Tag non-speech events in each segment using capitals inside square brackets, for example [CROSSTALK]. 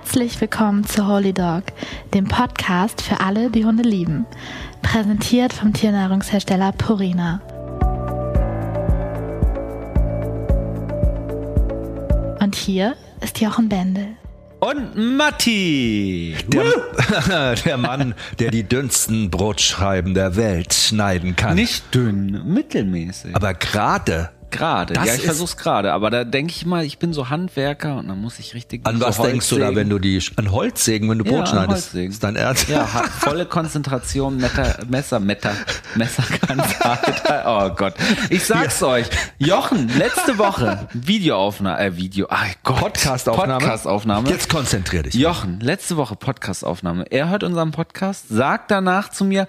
Herzlich willkommen zu Holy Dog, dem Podcast für alle, die Hunde lieben. Präsentiert vom Tiernahrungshersteller Purina. Und hier ist Jochen Bendel. Und Matti, der, [LAUGHS] der, Mann, der die dünnsten Brotscheiben der Welt schneiden kann. Nicht dünn, mittelmäßig. Aber gerade Gerade, ja, ich versuch's gerade, aber da denke ich mal, ich bin so Handwerker und dann muss ich richtig. An so was denkst du da, wenn du die an Holzsägen, wenn du Brot ja, schneidest? Ist dein Ernst? Ja, volle Konzentration, Metter, Messer, Metter, Messer kann [LAUGHS] Oh Gott, ich sag's ja. euch, Jochen, letzte Woche Videoaufnahme, äh Video, ah Gott, Podcastaufnahme. Podcastaufnahme. Jetzt konzentrier dich. Jochen, letzte Woche Podcastaufnahme. Er hört unseren Podcast, sagt danach zu mir,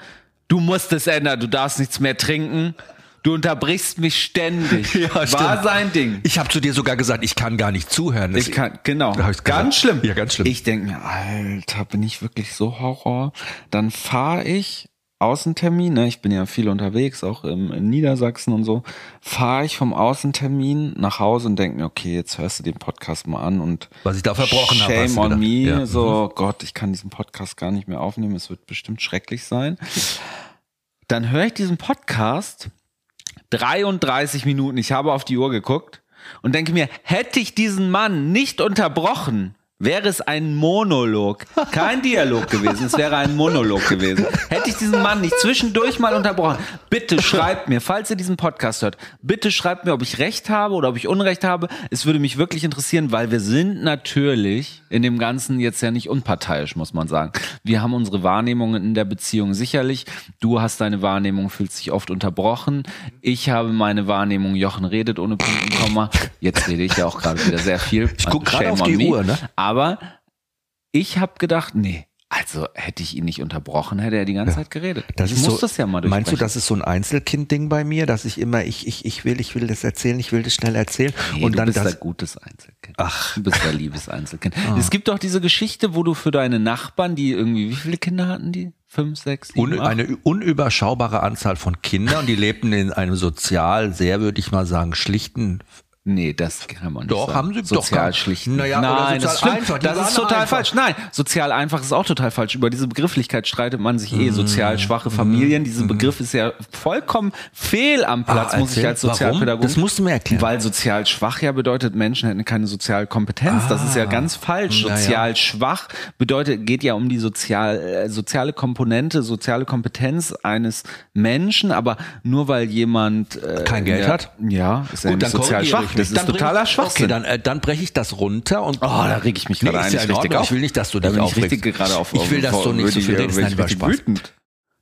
du musst es ändern, du darfst nichts mehr trinken. Du unterbrichst mich ständig. [LAUGHS] Ja, War stimmt. sein Ding. Ich habe zu dir sogar gesagt, ich kann gar nicht zuhören. ich kann, genau. Ganz schlimm. Ja, ganz schlimm. Ich denke mir, Alter, bin ich wirklich so Horror? Dann fahre ich Außentermin, ne, ich bin ja viel unterwegs, auch im, in Niedersachsen und so, fahre ich vom Außentermin nach Hause und denke mir, okay, jetzt hörst du den Podcast mal an und was ich da verbrochen habe. Shame on me, ja. so mhm. Gott, ich kann diesen Podcast gar nicht mehr aufnehmen, es wird bestimmt schrecklich sein. Dann höre ich diesen Podcast 33 Minuten. Ich habe auf die Uhr geguckt und denke mir, hätte ich diesen Mann nicht unterbrochen, wäre es ein Monolog, kein [LAUGHS] Dialog gewesen, es wäre ein Monolog gewesen. Hätte ich diesen Mann nicht zwischendurch mal unterbrochen, bitte schreibt mir, falls ihr diesen Podcast hört, bitte schreibt mir, ob ich recht habe oder ob ich Unrecht habe. Es würde mich wirklich interessieren, weil wir sind natürlich in dem Ganzen jetzt ja nicht unparteiisch, muss man sagen. Wir haben unsere Wahrnehmungen in der Beziehung sicherlich. Du hast deine Wahrnehmung, fühlst dich oft unterbrochen. Ich habe meine Wahrnehmung, Jochen redet ohne Punkt und Komma. Jetzt rede ich ja auch gerade wieder sehr viel. Ich gucke gerade auf die me. Uhr, ne? Aber ich habe gedacht, nee, also hätte ich ihn nicht unterbrochen, hätte er die ganze ja. Zeit geredet. Das ich ist muss so, das ja mal Meinst du, das ist so ein Einzelkind-Ding bei mir, dass ich immer, ich, ich, ich will, ich will das erzählen, ich will das schnell erzählen. Nee, und du dann bist das, ein gutes Einzelkind. Ach. Du bist ein liebes Einzelkind. Ah. Es gibt doch diese Geschichte, wo du für deine Nachbarn, die irgendwie, wie viele Kinder hatten die? Fünf, sechs, sieben, Un, Eine unüberschaubare Anzahl von Kindern und die lebten in einem sozial, sehr würde ich mal sagen, schlichten Nee, das kann man nicht doch, sagen. haben sie sozial doch schlichten. Naja, Nein, das stimmt. Einfach, das ist total einfach. falsch. Nein, sozial einfach ist auch total falsch. Über diese Begrifflichkeit streitet man sich eh. Sozial mhm. schwache Familien. Dieser mhm. Begriff ist ja vollkommen fehl am Platz, ah, muss ich als Sozialpädagoge. Das musst du mir erklären. Weil sozial schwach ja bedeutet, Menschen hätten keine soziale Kompetenz. Ah, das ist ja ah. ganz falsch. Sozial ja. schwach bedeutet, geht ja um die sozial, äh, soziale Komponente, soziale Kompetenz eines Menschen. Aber nur weil jemand äh, kein Geld der, hat, ja, ist er sozial schwach. Das ist totaler Schwachsinn. Okay, dann, äh, dann breche ich das runter und. Oh, da reg ich mich gerade nee, ein. Ja richtig auf. Ich will nicht, dass du dich da aufregst. Ich, gerade auf, ich will, dass du nicht so viel denkst. Nein, Spaß. Wütend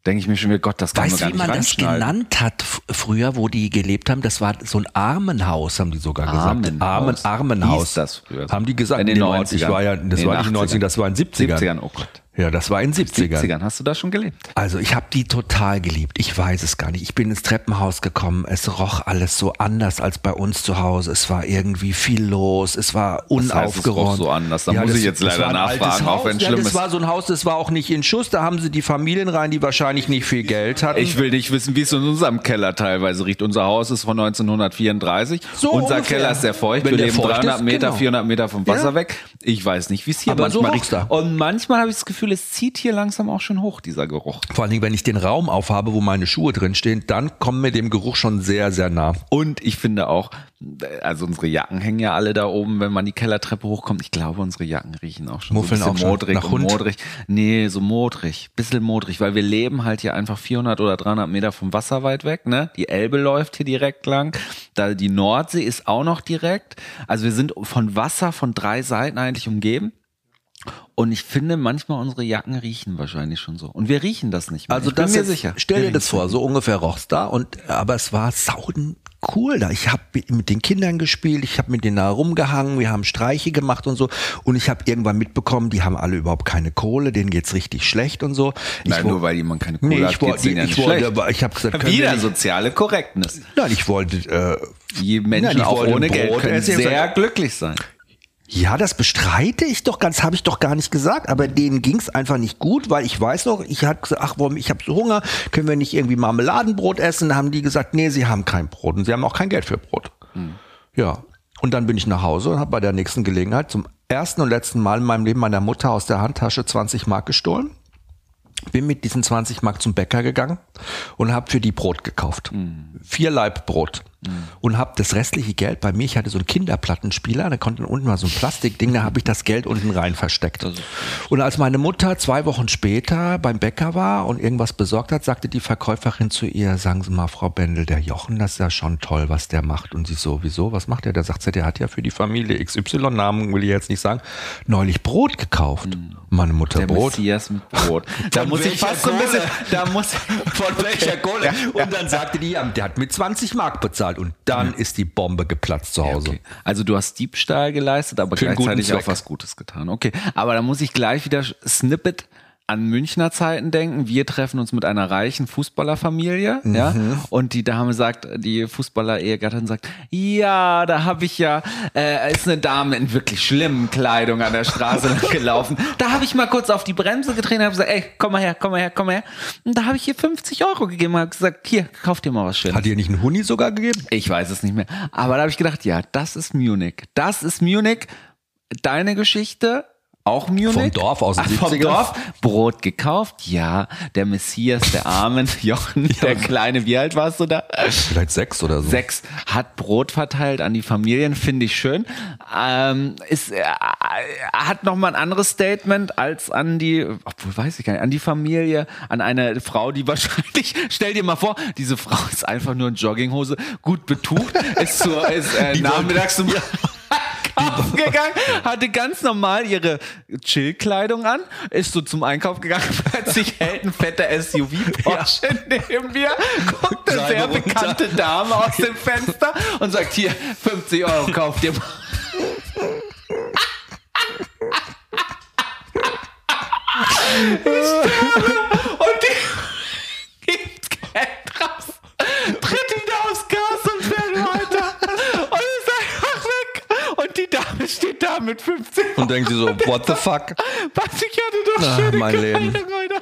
denke ich mir schon wieder, Gott, das kann weißt, man gar wie man das genannt hat früher, wo die gelebt haben? Das war so ein Armenhaus, haben die sogar gesagt. Armen, Armenhaus. Hieß das früher. Haben die gesagt? In den 90ern. Ich war ja, das war nicht in den 90ern, das war in den 70ern. 70ern, oh Gott. Ja, das war in 70ern. 70ern. Hast du da schon gelebt? Also ich habe die total geliebt. Ich weiß es gar nicht. Ich bin ins Treppenhaus gekommen. Es roch alles so anders als bei uns zu Hause. Es war irgendwie viel los. Es war unaufgeräumt. Das heißt, es roch so anders. Da ja, muss das, ich jetzt leider nachfragen, auch wenn ja, schlimm das war so ein Haus, das war auch nicht in Schuss. Da haben sie die Familien rein, die wahrscheinlich nicht viel Geld hatten. Ich will nicht wissen, wie es in unserem Keller teilweise riecht. Unser Haus ist von 1934. So Unser ungefähr. Keller ist sehr feucht. Wenn Wir leben 300 ist, Meter, genau. 400 Meter vom Wasser ja. weg. Ich weiß nicht, wie es hier Aber manchmal so riecht. Da. Und manchmal habe ich das Gefühl, es zieht hier lang langsam auch schon hoch, dieser Geruch. Vor allen Dingen, wenn ich den Raum aufhabe, wo meine Schuhe drinstehen, dann kommen mir dem Geruch schon sehr, sehr nah. Und ich finde auch, also unsere Jacken hängen ja alle da oben, wenn man die Kellertreppe hochkommt. Ich glaube, unsere Jacken riechen auch schon Muffeln so ein bisschen auch modrig nach Hund? modrig. Nee, so modrig, bisschen modrig, weil wir leben halt hier einfach 400 oder 300 Meter vom Wasser weit weg, ne? Die Elbe läuft hier direkt lang. Da die Nordsee ist auch noch direkt. Also wir sind von Wasser von drei Seiten eigentlich umgeben. Und ich finde, manchmal unsere Jacken riechen wahrscheinlich schon so. Und wir riechen das nicht mehr. Also ich das bin mir sicher. Stell dir das vor, so ungefähr roch's da. Und aber es war sauden cool da. Ich habe mit den Kindern gespielt, ich habe mit denen da rumgehangen, wir haben Streiche gemacht und so. Und ich habe irgendwann mitbekommen, die haben alle überhaupt keine Kohle, denen geht's richtig schlecht und so. Nein, nur weil jemand keine Kohle nee, hat, geht's denen ja nicht wollte, schlecht. Aber ich habe gesagt, [LAUGHS] wieder soziale Korrektness. Nein, ich wollte äh, die Menschen nein, auch ohne Geld können sehr glücklich sein. Ja, das bestreite ich doch ganz, habe ich doch gar nicht gesagt. Aber denen ging's einfach nicht gut, weil ich weiß noch, ich hatte gesagt, ach, warum, ich habe so Hunger, können wir nicht irgendwie Marmeladenbrot essen? Da haben die gesagt, nee, sie haben kein Brot und sie haben auch kein Geld für Brot. Hm. Ja. Und dann bin ich nach Hause und habe bei der nächsten Gelegenheit zum ersten und letzten Mal in meinem Leben meiner Mutter aus der Handtasche 20 Mark gestohlen. Bin mit diesen 20 Mark zum Bäcker gegangen und habe für die Brot gekauft. Vier Laib Brot. Und habe das restliche Geld bei mir, ich hatte so einen Kinderplattenspieler, da konnte unten mal so ein Plastikding, da habe ich das Geld unten rein versteckt. Und als meine Mutter zwei Wochen später beim Bäcker war und irgendwas besorgt hat, sagte die Verkäuferin zu ihr, sagen Sie mal, Frau Bendel, der Jochen, das ist ja schon toll, was der macht. Und sie so, wieso, was macht der? Da sagt sie, der hat ja für die Familie XY, Namen will ich jetzt nicht sagen, neulich Brot gekauft. Meine Mutter Der Brot. Messias mit Brot. [LAUGHS] Da muss ich fast so ein bisschen, da muss, Von welcher Kohle? Und dann sagte die, der hat mit 20 Mark bezahlt. Und dann ist die Bombe geplatzt zu Hause. Okay. Also du hast Diebstahl geleistet, aber Für gleichzeitig auch was Gutes getan. Okay, aber da muss ich gleich wieder Snippet an Münchner Zeiten denken. Wir treffen uns mit einer reichen Fußballerfamilie, ja, Mhm. und die Dame sagt, die Fußballer-Ehegattin sagt, ja, da habe ich ja, äh, ist eine Dame in wirklich schlimmen Kleidung an der Straße [LAUGHS] gelaufen. Da habe ich mal kurz auf die Bremse getreten und habe gesagt, ey, komm mal her, komm mal her, komm mal her. Und da habe ich ihr 50 Euro gegeben und habe gesagt, hier, kauf dir mal was Schönes. Hat ihr nicht einen Huni sogar gegeben? Ich weiß es nicht mehr. Aber da habe ich gedacht, ja, das ist Munich. Das ist Munich. Deine Geschichte, auch Munich. Vom Dorf aus den Ah, Vom 70ern? Dorf. Brot gekauft, ja. Der Messias, der Armen, Jochen, der Kleine. Wie alt warst du da? Vielleicht sechs oder so. Sechs hat Brot verteilt an die Familien, finde ich schön. Ähm, ist, äh, hat nochmal ein anderes Statement als an die, obwohl weiß ich gar nicht, an die Familie, an eine Frau, die [LAUGHS] wahrscheinlich, stell dir mal vor, diese Frau ist einfach nur in Jogginghose, gut betucht, ist, zur, ist äh, nachmittags zum Einkaufen gegangen, [LAUGHS] [LAUGHS] hatte ganz normal ihre Chillkleidung an, ist so zum Einkauf gegangen, [LAUGHS] plötzlich hält ein fetter SUV Porsche neben mir, guckt eine Seine sehr runter. bekannte Dame aus dem Fenster und sagt, hier, 50 Euro, kauf dir mal. Und steht da mit 15 Euro. Und denkt sie so, what the fuck? Was, ich hatte doch Ach, schöne mein Leben. Alter.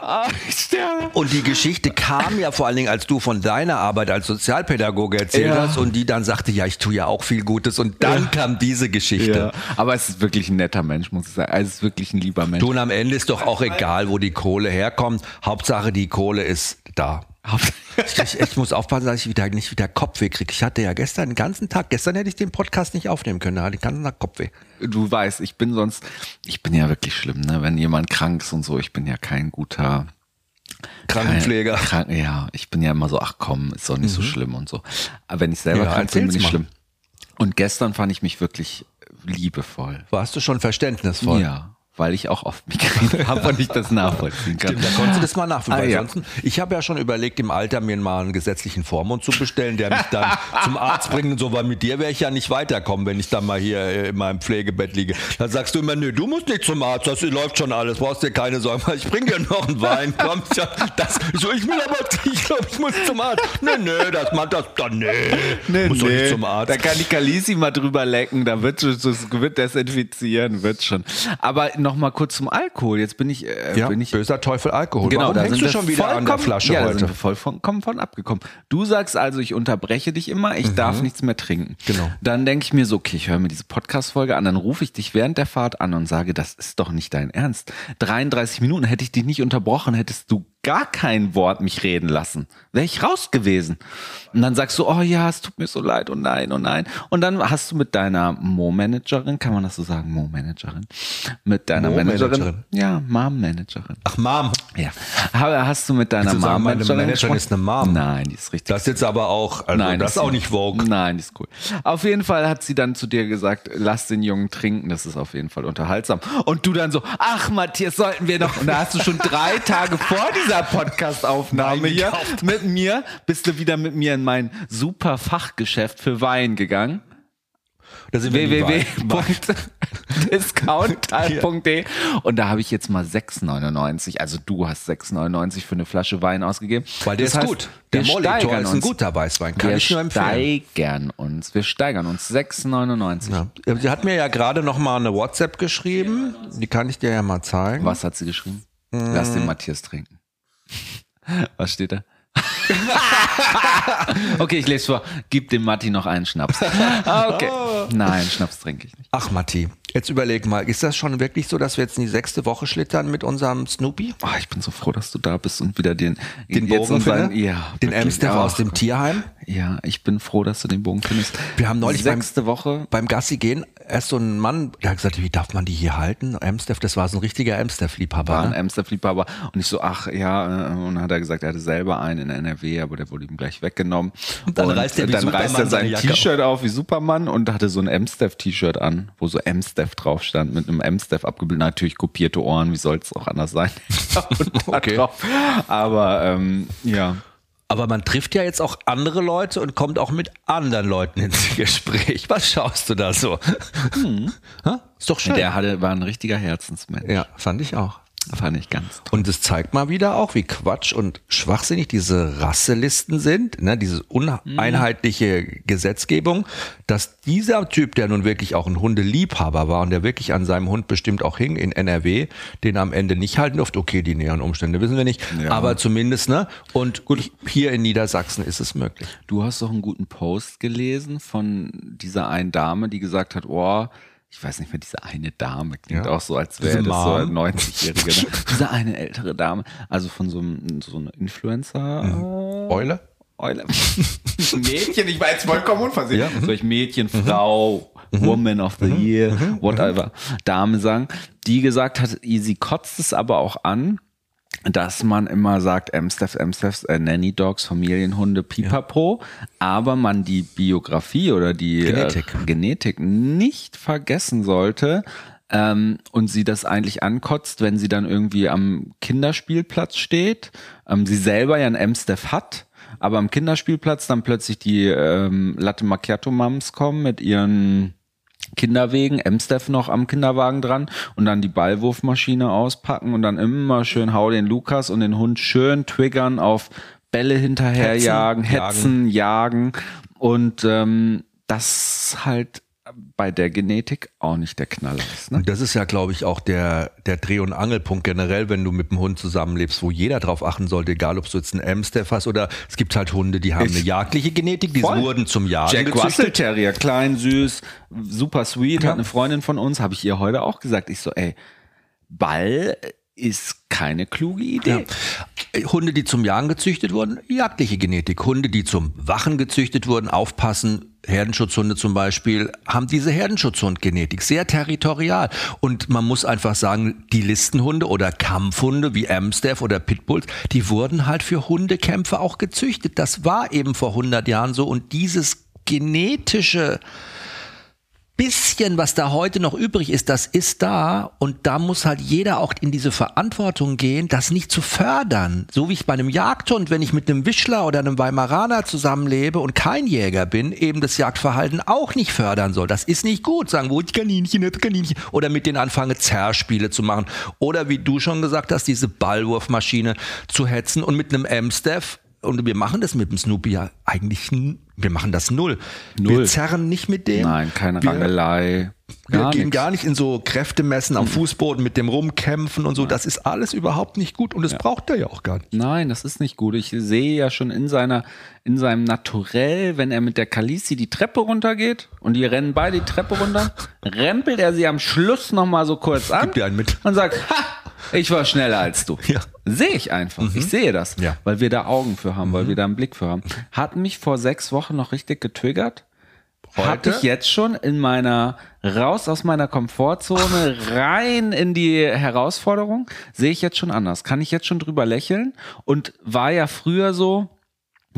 Ah, ich sterbe. Und die Geschichte kam ja vor allen Dingen, als du von deiner Arbeit als Sozialpädagoge erzählt Ja. hast und die dann sagte, ja, ich tue ja auch viel Gutes. Und dann kam diese Geschichte. Ja. Aber es ist wirklich ein netter Mensch, muss ich sagen. Also es ist wirklich ein lieber Mensch. Du, und am Ende ist doch auch egal, wo die Kohle herkommt. Hauptsache, die Kohle ist da. Ich, ich muss aufpassen, dass ich wieder nicht wieder Kopfweh kriege. Ich hatte ja gestern den ganzen Tag, gestern hätte ich den Podcast nicht aufnehmen können, da hatte ich den ganzen Tag Kopfweh. du weißt, ich bin sonst, ich bin ja wirklich schlimm, ne? Wenn jemand krank ist und so, ich bin ja kein guter Krankenpfleger. Kein, krank, ja, ich bin ja immer so, ach komm, ist doch nicht so schlimm und so. Aber wenn ich selber Ja, krank bin, bin ich mal. schlimm. Und gestern fand ich mich wirklich liebevoll. Warst du schon verständnisvoll? Ja, weil ich auch oft Migräne [LAUGHS] habe und ich das nachvollziehen kann. Stimmt, da konntest du das mal nachvollziehen. Ah, weil ja. ansonsten, ich habe ja schon überlegt, im Alter mir mal einen gesetzlichen Vormund zu bestellen, der mich dann [LAUGHS] zum Arzt bringt und so, weil mit dir wäre ich ja nicht weiterkommen, wenn ich dann mal hier äh, in meinem Pflegebett liege. Dann sagst du immer, nö, du musst nicht zum Arzt, das läuft schon alles, brauchst dir keine Sorgen, machen. [LAUGHS] ich bring dir noch einen Wein, komm, ja, das, so, ich will aber, ich glaube, ich muss zum Arzt. Nö, nö, das macht das, dann, nee, muss doch nicht zum Arzt. Da kann die Kalisi mal drüber lecken, da wird das wird desinfizieren, wird schon. Aber noch mal kurz zum Alkohol. Jetzt bin ich, äh, ja, bin ich böser Teufel Alkohol. Genau, Warum da hängst sind du schon wieder an der Flasche ja, Da heute? sind wir vollkommen von abgekommen. Du sagst also, ich unterbreche dich immer, ich darf nichts mehr trinken. Mhm. Genau. Dann denke ich mir so, okay, ich höre mir diese Podcast-Folge an, dann rufe ich dich während der Fahrt an und sage, das ist doch nicht dein Ernst. 33 Minuten hätte ich dich nicht unterbrochen, hättest du gar kein Wort mich reden lassen. Wäre ich raus gewesen. Und dann sagst du, oh ja, es tut mir so leid, oh nein, oh nein. Und dann hast du mit deiner Mo-Managerin, kann man das so sagen, Mo-Managerin? Mit deiner Mo-Managerin? Managerin? Ja, Mom-Managerin. Ach, Mom. Ja. Aber hast du mit deiner Willst du sagen, Mom meine Managerin Managerin ist eine Mom? Nein, die ist richtig. Das ist jetzt aber auch, also Nein, das ist auch nicht Vogue. Nein, die ist cool. Auf jeden Fall hat sie dann zu dir gesagt, lass den Jungen trinken, das ist auf jeden Fall unterhaltsam. Und du dann so, ach Matthias, sollten wir noch, und da hast du schon drei Tage vor dieser Podcast-Aufnahme Wein hier mit mir, bist du wieder mit mir in mein super Fachgeschäft für Wein gegangen. Da sind wir www.discount.de und da habe ich jetzt mal 6,99. Also du hast 6,99 für eine Flasche Wein ausgegeben. Weil der Das ist heißt, gut. Der wir Molitor ist ein guter Weißwein, kann wir ich nur empfehlen. steigern uns. Wir steigern uns. 6,99. Ja. Sie hat mir ja gerade noch mal eine WhatsApp geschrieben. Die kann ich dir ja mal zeigen. Was hat sie geschrieben? Lass Mm. den Matthias trinken. [LAUGHS] Was steht da? [LAUGHS] okay, ich lese vor. Gib dem Matti noch einen Schnaps. [LAUGHS] Ah, Okay. Nein, Schnaps trinke ich nicht. Ach, Matti, jetzt überleg mal, ist das schon wirklich so, dass wir jetzt in die sechste Woche schlittern mit unserem Snoopy? Oh, ich bin so froh, dass du da bist und wieder den, Den jetzt Bogen unseren- finde? ja, Den Oh, aus dem Tierheim? Ja, ich bin froh, dass du den Bogen findest. Wir haben neulich beim- sechste Woche. Beim Gassi gehen, erst so ein Mann, der hat gesagt, wie darf man die hier halten? Amstaff, das war so ein richtiger Amstaff-Liebhaber. war ein Ne? Amster-Liebhaber und ich so, ach ja, äh, und dann hat er gesagt, er hatte selber einen in NRW, aber der wurde ihm gleich weggenommen. Und dann reißt er wie dann reißt er sein T-Shirt auf wie Superman und hatte so ein Amstaff-T-Shirt an, wo so Amstaff drauf stand, mit einem Amstaff abgebildet, natürlich kopierte Ohren, wie soll es auch anders sein? [LAUGHS] und Okay. Aber ähm, ja. Aber man trifft ja jetzt auch andere Leute und kommt auch mit anderen Leuten ins [LAUGHS] Gespräch. Was schaust du da so? [LAUGHS] Ha? Ist doch schön. Der hatte, war ein richtiger Herzensmensch. ja, fand ich auch. Fand ich ganz toll. Und es zeigt mal wieder auch, wie Quatsch und schwachsinnig diese Rasselisten sind, ne, diese uneinheitliche Gesetzgebung, dass dieser Typ, der nun wirklich auch ein Hundeliebhaber war und der wirklich an seinem Hund bestimmt auch hing in NRW, den am Ende nicht halten durfte. Okay, die näheren Umstände wissen wir nicht, Ja. aber zumindest, ne? Und gut, hier in Niedersachsen ist es möglich. Du hast doch einen guten Post gelesen von dieser einen Dame, die gesagt hat, oh, ich weiß nicht mehr, diese eine Dame klingt Ja. auch so, als wäre das so eine 90-Jährige. Ne? [LAUGHS] diese eine ältere Dame, also von so einem so einer Influencer. Eule? Eule. [LAUGHS] Mädchen, ich war jetzt vollkommen unversehen. Ja, mhm. Soll ich Mädchen, Frau, Woman of the Year, whatever, Dame sagen, die gesagt hat, sie kotzt es aber auch an, dass man immer sagt, Amstaff, Amstaffs, äh, Nanny Dogs, Familienhunde, Pipapo, aber man die Biografie oder die Genetik. Äh, Genetik nicht vergessen sollte. Ähm, und sie das eigentlich ankotzt, wenn sie dann irgendwie am Kinderspielplatz steht, ähm, sie selber ja ein Amstaff hat, aber am Kinderspielplatz dann plötzlich die ähm, Latte Macchiato Mums kommen mit ihren Kinderwegen, Amstaff noch am Kinderwagen dran und dann die Ballwurfmaschine auspacken und dann immer schön hau den Lukas und den Hund schön triggern auf Bälle hinterherjagen, Hetzen, hetzen, jagen. Und ähm, das halt bei der Genetik auch nicht der Knaller ist. Ne? Und das ist ja, glaube ich, auch der, der Dreh- und Angelpunkt generell, wenn du mit dem Hund zusammenlebst, wo jeder drauf achten sollte, egal ob du jetzt einen Amstaff hast oder es gibt halt Hunde, die haben Ich- eine jagdliche Genetik, die Voll. wurden zum Jagen Jack Russell gezüchtet. Terrier, klein, süß, super sweet, Ja. hat eine Freundin von uns, habe ich ihr heute auch gesagt. Ich so, ey, Ball ist keine kluge Idee. Ja. Hunde, die zum Jagen gezüchtet wurden, jagdliche Genetik. Hunde, die zum Wachen gezüchtet wurden, aufpassen, Herdenschutzhunde zum Beispiel, haben diese Herdenschutzhundgenetik, sehr territorial. Und man muss einfach sagen, die Listenhunde oder Kampfhunde wie Amstaff oder Pitbulls, die wurden halt für Hundekämpfe auch gezüchtet. Das war eben vor 100 Jahren so. Und dieses genetische bisschen, was da heute noch übrig ist, das ist da und da muss halt jeder auch in diese Verantwortung gehen, das nicht zu fördern. So wie ich bei einem Jagdhund, wenn ich mit einem Wischler oder einem Weimaraner zusammenlebe und kein Jäger bin, eben das Jagdverhalten auch nicht fördern soll. Das ist nicht gut. Sagen, wo ich Kaninchen, das Kaninchen. Oder mit denen anfange, Zerrspiele zu machen. Oder wie du schon gesagt hast, diese Ballwurfmaschine zu hetzen und mit einem Amstaff und wir machen das mit dem Snoopy ja eigentlich, wir machen das null. Wir Null. zerren nicht mit dem. Nein, keine wir, Rangelei. Wir Gar gehen nichts. gar nicht in so Kräftemessen am Fußboden mit dem rumkämpfen und so. Das ist alles überhaupt nicht gut und das braucht er ja auch gar nicht. Nein, das ist nicht gut. Ich sehe ja schon in seiner, in seinem Naturell, wenn er mit der Kalisi die Treppe runtergeht und die rennen beide die Treppe runter, [LAUGHS] rempelt er sie am Schluss nochmal so kurz an Gib dir einen mit. und sagt, ha, ich war schneller als du. Ja. Sehe ich einfach. Ich sehe das, Ja. weil wir da Augen für haben, weil wir da einen Blick für haben. Hat mich vor sechs Wochen noch richtig getriggert. Hatte Heute? ich jetzt schon in meiner, raus aus meiner Komfortzone, rein in die Herausforderung, sehe ich jetzt schon anders. Kann ich jetzt schon drüber lächeln und war ja früher so,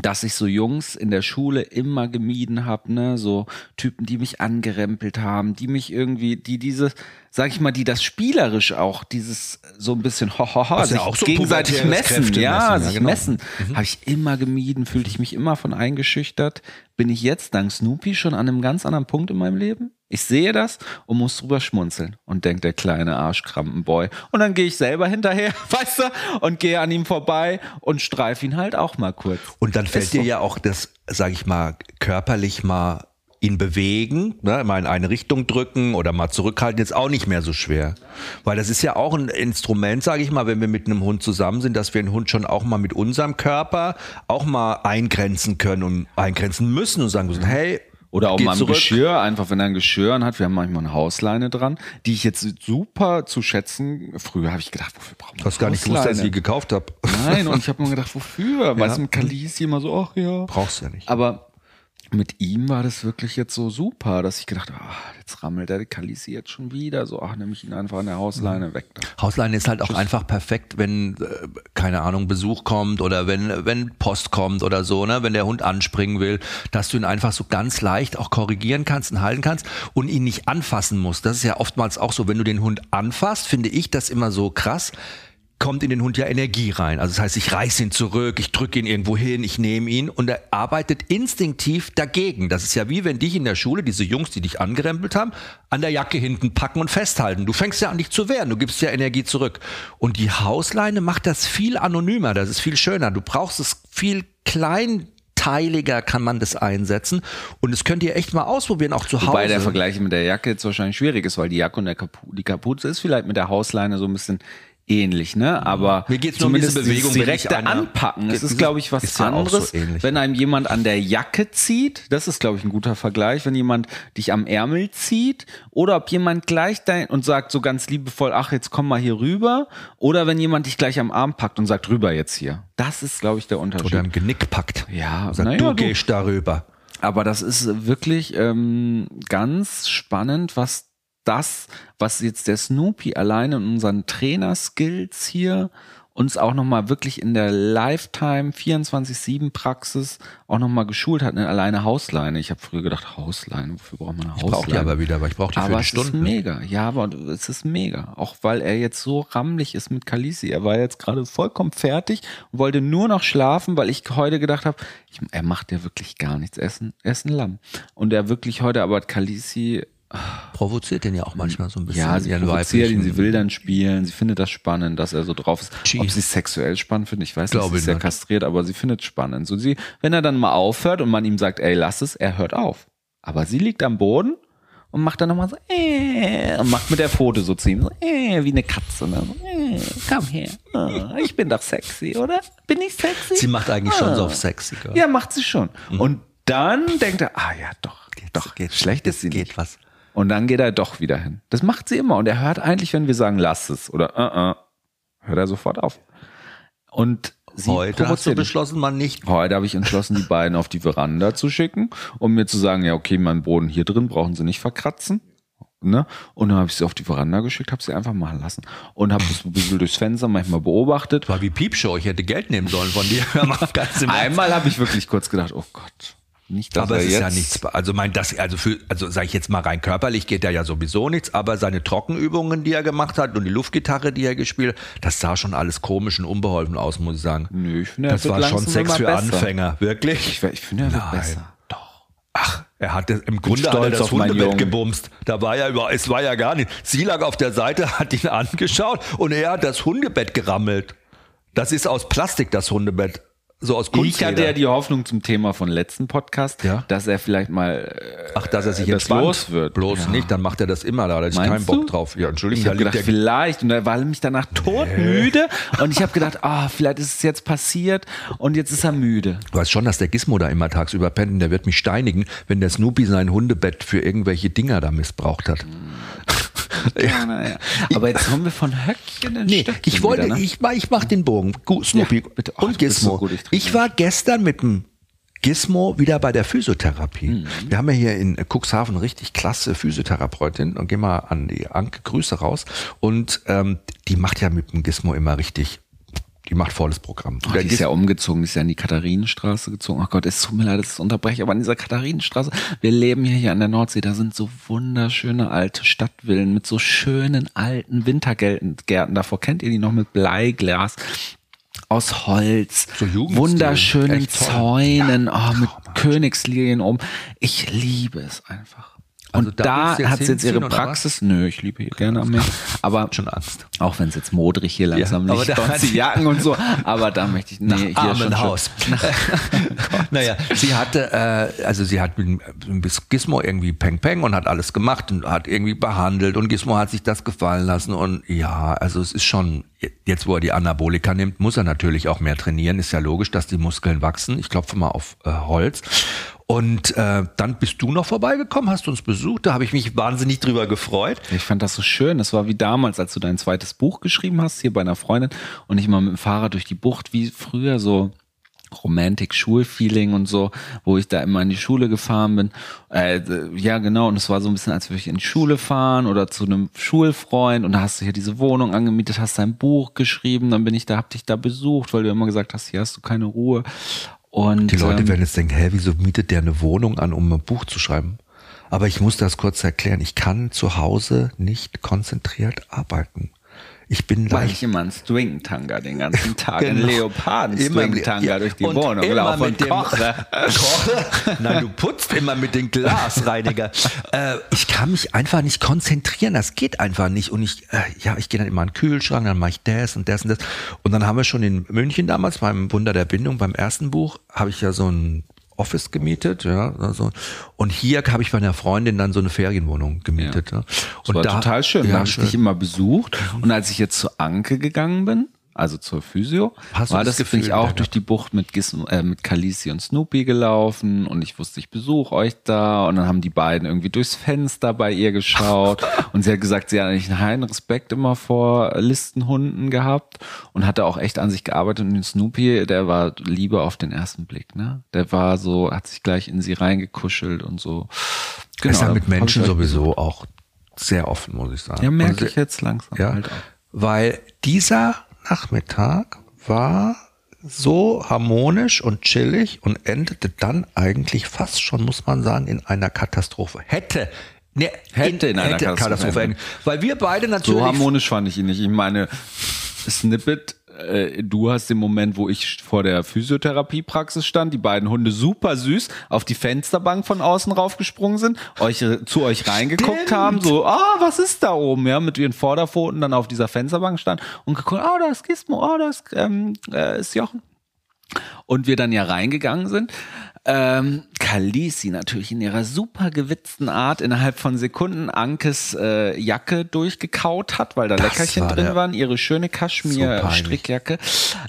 dass ich so Jungs in der Schule immer gemieden habe, ne, so Typen, die mich angerempelt haben, die mich irgendwie, die dieses, sag ich mal, die das spielerisch auch, dieses so ein bisschen ho, ho, ho, ist ja sich auch so gegenseitig messen, Kräftemessen, ja, ja, sich genau. messen, habe ich immer gemieden, fühlte ich mich immer von eingeschüchtert. Bin ich jetzt dank Snoopy schon an einem ganz anderen Punkt in meinem Leben? Ich sehe das und muss drüber schmunzeln und denkt der kleine Arschkrampenboy. Und dann gehe ich selber hinterher, [LAUGHS] weißt du, und gehe an ihm vorbei und streif ihn halt auch mal kurz. Und dann fällt Ist dir ja auch das, sage ich mal, körperlich mal ihn bewegen, ne, mal in eine Richtung drücken oder mal zurückhalten, jetzt auch nicht mehr so schwer. Weil das ist ja auch ein Instrument, sage ich mal, wenn wir mit einem Hund zusammen sind, dass wir den Hund schon auch mal mit unserem Körper auch mal eingrenzen können und eingrenzen müssen und sagen müssen, hey, Oder auch Geh mal ein zurück. Geschirr, einfach wenn er ein Geschirr hat. Wir haben manchmal eine Hausleine dran, die ich jetzt super zu schätzen. Früher habe ich gedacht, wofür brauchen wir du hast gar nicht gewusst, dass ich die gekauft habe. Nein, und ich [LAUGHS] habe mir gedacht, wofür? Weißt du, mit Kalisi immer so, ach ja. Brauchst du ja nicht. Aber mit ihm war das wirklich jetzt so super, dass ich gedacht habe, ah, jetzt rammelt der Kalisi jetzt schon wieder. So, ach, nehme ich ihn einfach an der Hausleine weg. Da. Hausleine ist halt auch einfach perfekt, wenn, äh, keine Ahnung, Besuch kommt oder wenn, wenn Post kommt oder so, ne, wenn der Hund anspringen will, dass du ihn einfach so ganz leicht auch korrigieren kannst und halten kannst und ihn nicht anfassen musst. Das ist ja oftmals auch so, wenn du den Hund anfasst, finde ich das immer so krass kommt in den Hund ja Energie rein. Also das heißt, ich reiß ihn zurück, ich drücke ihn irgendwo hin, ich nehme ihn und er arbeitet instinktiv dagegen. Das ist ja wie wenn dich in der Schule, diese Jungs, die dich angerempelt haben, an der Jacke hinten packen und festhalten. Du fängst ja an, dich zu wehren, du gibst ja Energie zurück. Und die Hausleine macht das viel anonymer, das ist viel schöner. Du brauchst es viel klein teiliger kann man das einsetzen und das könnt ihr echt mal ausprobieren, auch zu Hause. Wobei der Vergleich mit der Jacke jetzt wahrscheinlich schwierig ist, weil die Jacke und Kapu die Kapuze ist vielleicht mit der Hausleine so ein bisschen ähnlich, ne? Aber Mir geht's nur um diese Bewegung, direkte einer- Anpacken. Es Ist- glaube ich, was ist ja anderes, so wenn einem jemand an der Jacke zieht. Das ist, glaube ich, ein guter Vergleich. Wenn jemand dich am Ärmel zieht oder ob jemand gleich dein und sagt so ganz liebevoll, ach, jetzt komm mal hier rüber. Oder wenn jemand dich gleich am Arm packt und sagt, rüber jetzt hier. Das ist, glaube ich, der Unterschied. oder im Genick packt. Ja, Sagt, naja, du du. gehst darüber. Aber das ist wirklich ähm, ganz spannend, was das, was jetzt der Snoopy alleine in unseren Trainer-Skills hier uns auch nochmal wirklich in der Lifetime 24-7-Praxis auch nochmal geschult hat. Ne? Alleine Hausleine. Ich habe früher gedacht, Hausleine, wofür braucht man eine Ich Hausleine? brauche die aber wieder, weil ich brauche die für Aber die es Stunden. ist mega. Ja, aber es ist mega. Auch weil er jetzt so rammelig ist mit Kalisi. Er war jetzt gerade vollkommen fertig und wollte nur noch schlafen, weil ich heute gedacht habe, ich, er macht ja wirklich gar nichts. Er ist ein, er ist ein Lamm. Und er wirklich heute, aber Kalisi, Provoziert den ja auch manchmal so ein bisschen. ja, sie provoziert ihn, sie will dann spielen, sie findet das spannend, dass er so drauf ist. Chi. Ob sie es sexuell spannend findet, ich weiß Glaube nicht, sie ist ja kastriert, aber sie findet es spannend. So sie, wenn er dann mal aufhört und man ihm sagt, ey, lass es, er hört auf. Aber sie liegt am Boden und macht dann nochmal so, äh, und macht mit der Pfote so zu ihm, so, äh, wie eine Katze. Ne? So, äh, komm her, Ah, ich bin doch sexy, oder? Bin ich sexy? Sie macht eigentlich schon so Ah. auf sexy. gell? Ja, macht sie schon. Und dann denkt er, ah ja, doch, doch, geht, schlecht ist sie geht nicht. was. Und dann geht er doch wieder hin. Das macht sie immer. Und er hört eigentlich, wenn wir sagen, lass es oder uh -uh, hört er sofort auf. Und sie Heute hast du beschlossen, man nicht. Heute habe ich entschlossen, die beiden auf die Veranda zu schicken, um mir zu sagen, ja, okay, mein Boden hier drin brauchen sie nicht verkratzen. Ne? Und dann habe ich sie auf die Veranda geschickt, habe sie einfach machen lassen und habe das ein bisschen durchs Fenster manchmal beobachtet. War wie Piepshow, ich hätte Geld nehmen sollen von dir. [LAUGHS] Einmal habe ich wirklich kurz gedacht, oh Gott, nicht, aber er es ist ja nichts, also mein das, also für, also sage ich jetzt mal rein körperlich geht da ja sowieso nichts, aber seine Trockenübungen, die er gemacht hat und die Luftgitarre, die er gespielt, hat, das sah schon alles komisch und unbeholfen aus, muss ich sagen. Nö, ich finde, er das war schon Sex für besser. Anfänger, wirklich. Ich, ich finde, er wird Nein. besser. Doch. Ach, er hat das, im Grunde hat stolz er das auf Hundebett gebumst. Da war ja über, es war ja gar nicht. Sie lag auf der Seite, hat ihn [LAUGHS] angeschaut und er hat das Hundebett gerammelt. Das ist aus Plastik, das Hundebett. So aus Ich Kunstleder. hatte ja die Hoffnung zum Thema von letzten Podcast, Ja. dass er vielleicht mal äh, Ach, dass er sich das entspannt. los wird. Bloß Ja. nicht, dann macht er das immer, da hat er sich keinen Bock drauf. Ja, Entschuldigung, Ich habe gedacht, vielleicht, und er war nämlich danach todmüde und ich habe gedacht, ah, vielleicht ist es jetzt passiert und jetzt ist er müde. Du weißt schon, dass der Gizmo da immer tagsüber pennt und der wird mich steinigen, wenn der Snoopy sein Hundebett für irgendwelche Dinger da missbraucht hat. Ja, naja. Aber jetzt haben wir von Höckchen in Nee, Stöckchen ich wollte, wieder, ne? ich, mach- ich mach den Bogen. Gu- Snoopy Ja, bitte. Oh, und du bist so Gizmo. gut, ich trinke ich war gestern mit dem Gizmo wieder bei der Physiotherapie. Mhm. Wir haben ja hier in Cuxhaven richtig klasse Physiotherapeutin und gehen mal an die Anke Grüße raus. Und ähm, die macht ja mit dem Gizmo immer richtig, die macht volles Programm. Oh, Der die ist ja umgezogen, die ist ja in die Katharinenstraße gezogen. Ach Gott, es tut mir leid, dass ich es unterbreche, aber an dieser Katharinenstraße, wir leben hier, hier an der Nordsee, da sind so wunderschöne alte Stadtvillen mit so schönen alten Wintergärten. Davor kennt ihr die noch mit Bleiglas aus Holz, So wunderschönen. Zäunen, oh, mit Königslilien um. Ich liebe es einfach. Und da da hat sie jetzt ihre Praxis. Nö, ich liebe hier gerne am Meer. Aber Schon Angst. auch wenn es jetzt modrig hier langsam Ja, aber nicht die sie- Jacken und so. Aber da möchte ich, nee, hier schon. Armenhaus. [LAUGHS] naja, sie hatte, äh, also sie hat mit, mit Gizmo irgendwie Peng Peng und hat alles gemacht und hat irgendwie behandelt und Gizmo hat sich das gefallen lassen und ja, also es ist schon, jetzt wo er die Anabolika nimmt, muss er natürlich auch mehr trainieren, ist ja logisch, dass die Muskeln wachsen. Ich klopfe mal auf äh, Holz. Und äh, dann bist du noch vorbeigekommen, hast uns besucht, da habe ich mich wahnsinnig drüber gefreut. Ich fand das so schön. Das war wie damals, als du dein zweites Buch geschrieben hast, hier bei einer Freundin und ich mal mit dem Fahrrad durch die Bucht, wie früher so Romantic Schulfeeling und so, wo ich da immer in die Schule gefahren bin. Äh, ja, genau. Und es war so ein bisschen, als würde ich in die Schule fahren oder zu einem Schulfreund und da hast du hier diese Wohnung angemietet, hast dein Buch geschrieben, dann bin ich da, hab dich da besucht, weil du immer gesagt hast, hier hast du keine Ruhe. Und Die Leute ähm, werden jetzt denken, hä, wieso mietet der eine Wohnung an, um ein Buch zu schreiben? Aber ich muss das kurz erklären. Ich kann zu Hause nicht konzentriert arbeiten. Ich bin immer einen String-Tanga den ganzen [LAUGHS] Tag, Genau. einen Leoparden-String-Tanga Ja, durch die und Wohnung immer laufe mit dem- koche. Koche? Nein, du putzt immer mit dem Glasreiniger. [LAUGHS] äh, ich kann mich einfach nicht konzentrieren. Das geht einfach nicht. Und ich, äh, ja, ich gehe dann immer in den Kühlschrank, dann mache ich das und das und das. Und dann haben wir schon in München damals beim Wunder der Bindung, beim ersten Buch, habe ich ja so ein Office gemietet, ja, also und hier habe ich bei einer Freundin dann so eine Ferienwohnung gemietet. Ja. Das Und war da, total schön. Ja, da habe ich dich immer besucht. Und als ich jetzt zur Anke gegangen bin, also zur Physio, Hast war das das, bin Gefühl ich auch durch die Bucht mit, Gis äh, mit Khaleesi und Snoopy gelaufen und ich wusste, ich besuche euch da. Und dann haben die beiden irgendwie durchs Fenster bei ihr geschaut. [LAUGHS] Und sie hat gesagt, sie hat eigentlich einen heilen Respekt immer vor Listenhunden gehabt und hatte auch echt an sich gearbeitet. Und den Snoopy, der war Liebe auf den ersten Blick, ne? Der war so, hat sich gleich in sie reingekuschelt und so. Genau, ist ja mit Menschen euch sowieso auch sehr offen, muss ich sagen. ja, merke ich jetzt langsam Ja, halt weil dieser Nachmittag war so harmonisch und chillig und endete dann eigentlich fast schon, muss man sagen, in einer Katastrophe. Hätte. Ne, Hätte in einer Katastrophe enden. Weil wir beide natürlich. So harmonisch fand ich ihn nicht. Ich meine, Snippet, äh, du hast den Moment, wo ich vor der Physiotherapiepraxis stand, die beiden Hunde super süß auf die Fensterbank von außen raufgesprungen sind, euch äh, zu euch reingeguckt Stimmt. haben, so, ah, was ist da oben, ja, mit ihren Vorderpfoten dann auf dieser Fensterbank stand und geguckt, ah, da ist Gizmo, ah, da ist, ähm, äh, ist Jochen. Und wir dann ja reingegangen sind. Ähm, Khaleesi natürlich in ihrer super gewitzten Art innerhalb von Sekunden Ankes äh, Jacke durchgekaut hat, weil da Leckerchen war drin waren, ihre schöne So. Kaschmir-Strickjacke.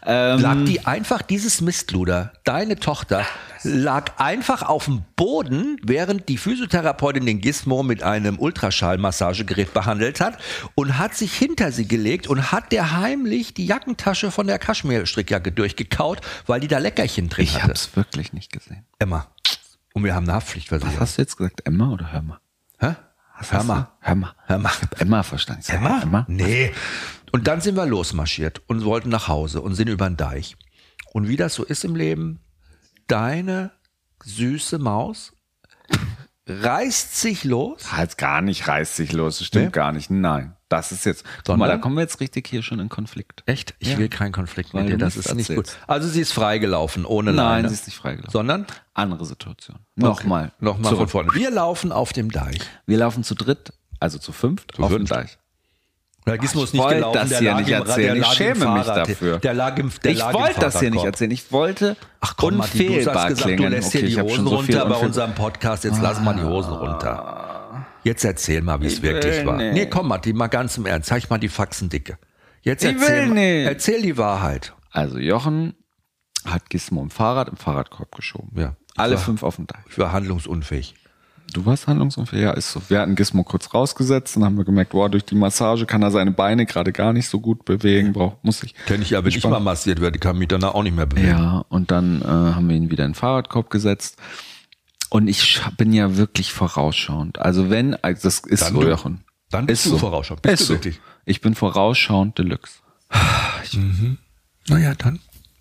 Ähm, lag die einfach, dieses Mistluder, deine Tochter, lag einfach auf dem Boden, während die Physiotherapeutin den Gizmo mit einem Ultraschallmassagegerät behandelt hat und hat sich hinter sie gelegt und hat der heimlich die Jackentasche von der Kaschmir-Strickjacke durchgekaut, weil die da Leckerchen drin ich hatte. hab's wirklich nicht gesehen. Emma. Und wir haben eine Was Haftpflichtversicherung. hast du jetzt gesagt? Emma oder hör mal? Hä? Was Hör hast mal. du? Hör mal. Hör mal. Ich hab Emma verstanden. Ich Emma? Emma? Nee. Und dann sind wir losmarschiert und wollten nach Hause und sind über den Deich. Und wie das so ist im Leben, deine süße Maus reißt sich los. Halt gar nicht reißt sich los. Das stimmt Nee? gar nicht. Nein. Das ist jetzt, guck Sondern? mal, da kommen wir jetzt richtig hier schon in Konflikt. Echt? Ich Ja. will keinen Konflikt Weil mit dir, das ist nicht gut. erzählst. Also sie ist freigelaufen, ohne Nein, Leine. sie ist nicht freigelaufen. Sondern? Andere Situation. Nochmal. Nochmal von vorne. Wir laufen auf dem Deich. Wir laufen zu dritt, also zu fünft, auf dem. Deich. Der Gizmo ist ich nicht wollte gelaufen, das der hier nicht im erzählen. der Ich schäme mich dafür. Der lag im, der ich wollte das hier nicht erzählen. Ich wollte Ach komm, Matti, du hast unfehlbar gesagt, klingen. du lässt okay, hier die Hosen so runter bei unserem Podcast. Jetzt lass mal die Hosen runter. Jetzt erzähl mal, wie es Ich wirklich war. nicht. Nee, komm, Matti, mal ganz im Ernst. Zeig mal die Faxen dicke. Jetzt Ich erzähl, mal- nicht. erzähl die Wahrheit. Also Jochen hat Gizmo im Fahrrad im Fahrradkorb geschoben. Ja. Alle war- fünf auf dem Deich. Ich war handlungsunfähig. Du warst handlungsunfähig? Ja, ist so. Wir hatten Gizmo kurz rausgesetzt und haben wir gemerkt, boah, durch die Massage kann er seine Beine gerade gar nicht so gut bewegen, braucht, muss ich. Kenn ich ja, wenn ich mal massiert werde, kann mich danach auch nicht mehr bewegen. Ja, und dann äh, haben wir ihn wieder in den Fahrradkorb gesetzt. Und ich bin ja wirklich vorausschauend. Also wenn, also das ist Dann so, du. Jochen. Dann bist ist du so. vorausschauend. Bist ist du so. wirklich? Ich bin vorausschauend Deluxe. Naja, dann,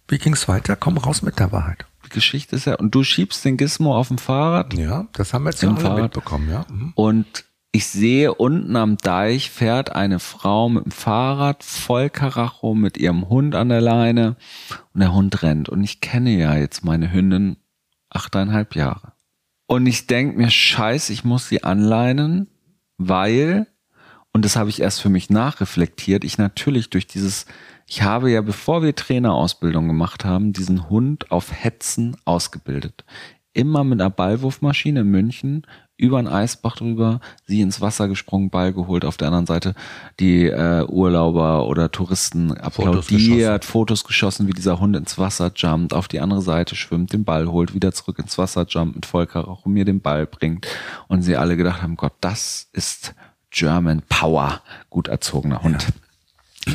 wie ging's weiter? Komm raus mit der Wahrheit. Geschichte ist ja, und du schiebst den Gizmo auf dem Fahrrad Ja, das haben wir jetzt Im Fahrrad. mitbekommen, ja. Mhm. und ich sehe unten am Deich fährt eine Frau mit dem Fahrrad voll Karacho mit ihrem Hund an der Leine und der Hund rennt. Und ich kenne ja jetzt meine Hündin achteinhalb Jahre. Und ich denk mir, scheiße, ich muss sie anleinen, weil, und das habe ich erst für mich nachreflektiert, ich natürlich durch dieses, ich habe ja, bevor wir Trainerausbildung gemacht haben, diesen Hund auf Hetzen ausgebildet. Immer mit einer Ballwurfmaschine in München, über einen Eisbach drüber, sie ins Wasser gesprungen, Ball geholt, auf der anderen Seite die äh, Urlauber oder Touristen applaudiert, Fotos, Fotos geschossen, wie dieser Hund ins Wasser jumpt, auf die andere Seite schwimmt, den Ball holt, wieder zurück ins Wasser jumpt, mit Vollkaracho mir den Ball bringt und sie alle gedacht haben, Gott, das ist German Power, gut erzogener Hund. Ja.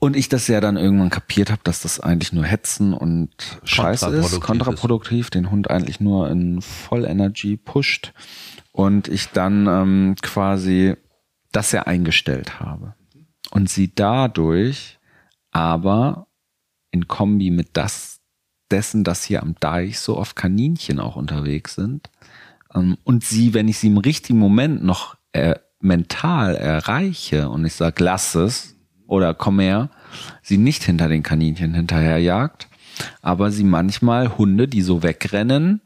Und ich das ja dann irgendwann kapiert habe, dass das eigentlich nur Hetzen und Scheiße ist, kontraproduktiv, ist. den Hund eigentlich nur in Vollenergy pusht und ich dann ähm, quasi das ja eingestellt habe. Und sie dadurch aber in Kombi mit das dessen, dass hier am Deich so oft Kaninchen auch unterwegs sind ähm, und sie, wenn ich sie im richtigen Moment noch äh, mental erreiche und ich sage, lass es, oder komm her, sie nicht hinter den Kaninchen hinterherjagt, aber sie manchmal Hunde, die so wegrennen,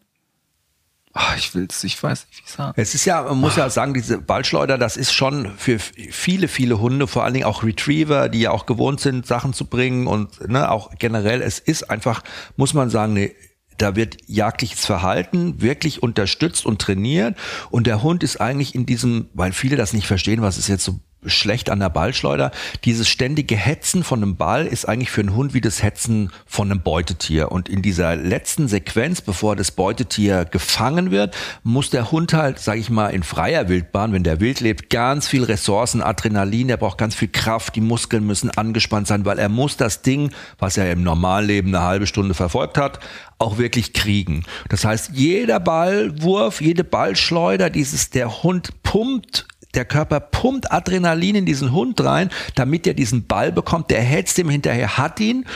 Oh, ich will's, ich weiß nicht, wie ich sagen. Es ist ja, man muss oh. ja sagen, diese Ballschleuder, das ist schon für viele, viele Hunde, vor allen Dingen auch Retriever, die ja auch gewohnt sind, Sachen zu bringen und ne, auch generell, es ist einfach, muss man sagen, eine da wird jagdliches Verhalten wirklich unterstützt und trainiert und der Hund ist eigentlich in diesem, weil viele das nicht verstehen, was ist jetzt so schlecht an der Ballschleuder. Dieses ständige Hetzen von einem Ball ist eigentlich für einen Hund wie das Hetzen von einem Beutetier. Und in dieser letzten Sequenz, bevor das Beutetier gefangen wird, muss der Hund halt, sage ich mal, in freier Wildbahn, wenn der wild lebt, ganz viel Ressourcen, Adrenalin, der braucht ganz viel Kraft, die Muskeln müssen angespannt sein, weil er muss das Ding, was er im Normalleben eine halbe Stunde verfolgt hat, auch wirklich kriegen. Das heißt, jeder Ballwurf, jede Ballschleuder, dieses, der Hund pumpt der Körper pumpt Adrenalin in diesen Hund rein, damit er diesen Ball bekommt. Der hetzt ihm hinterher, hat ihn.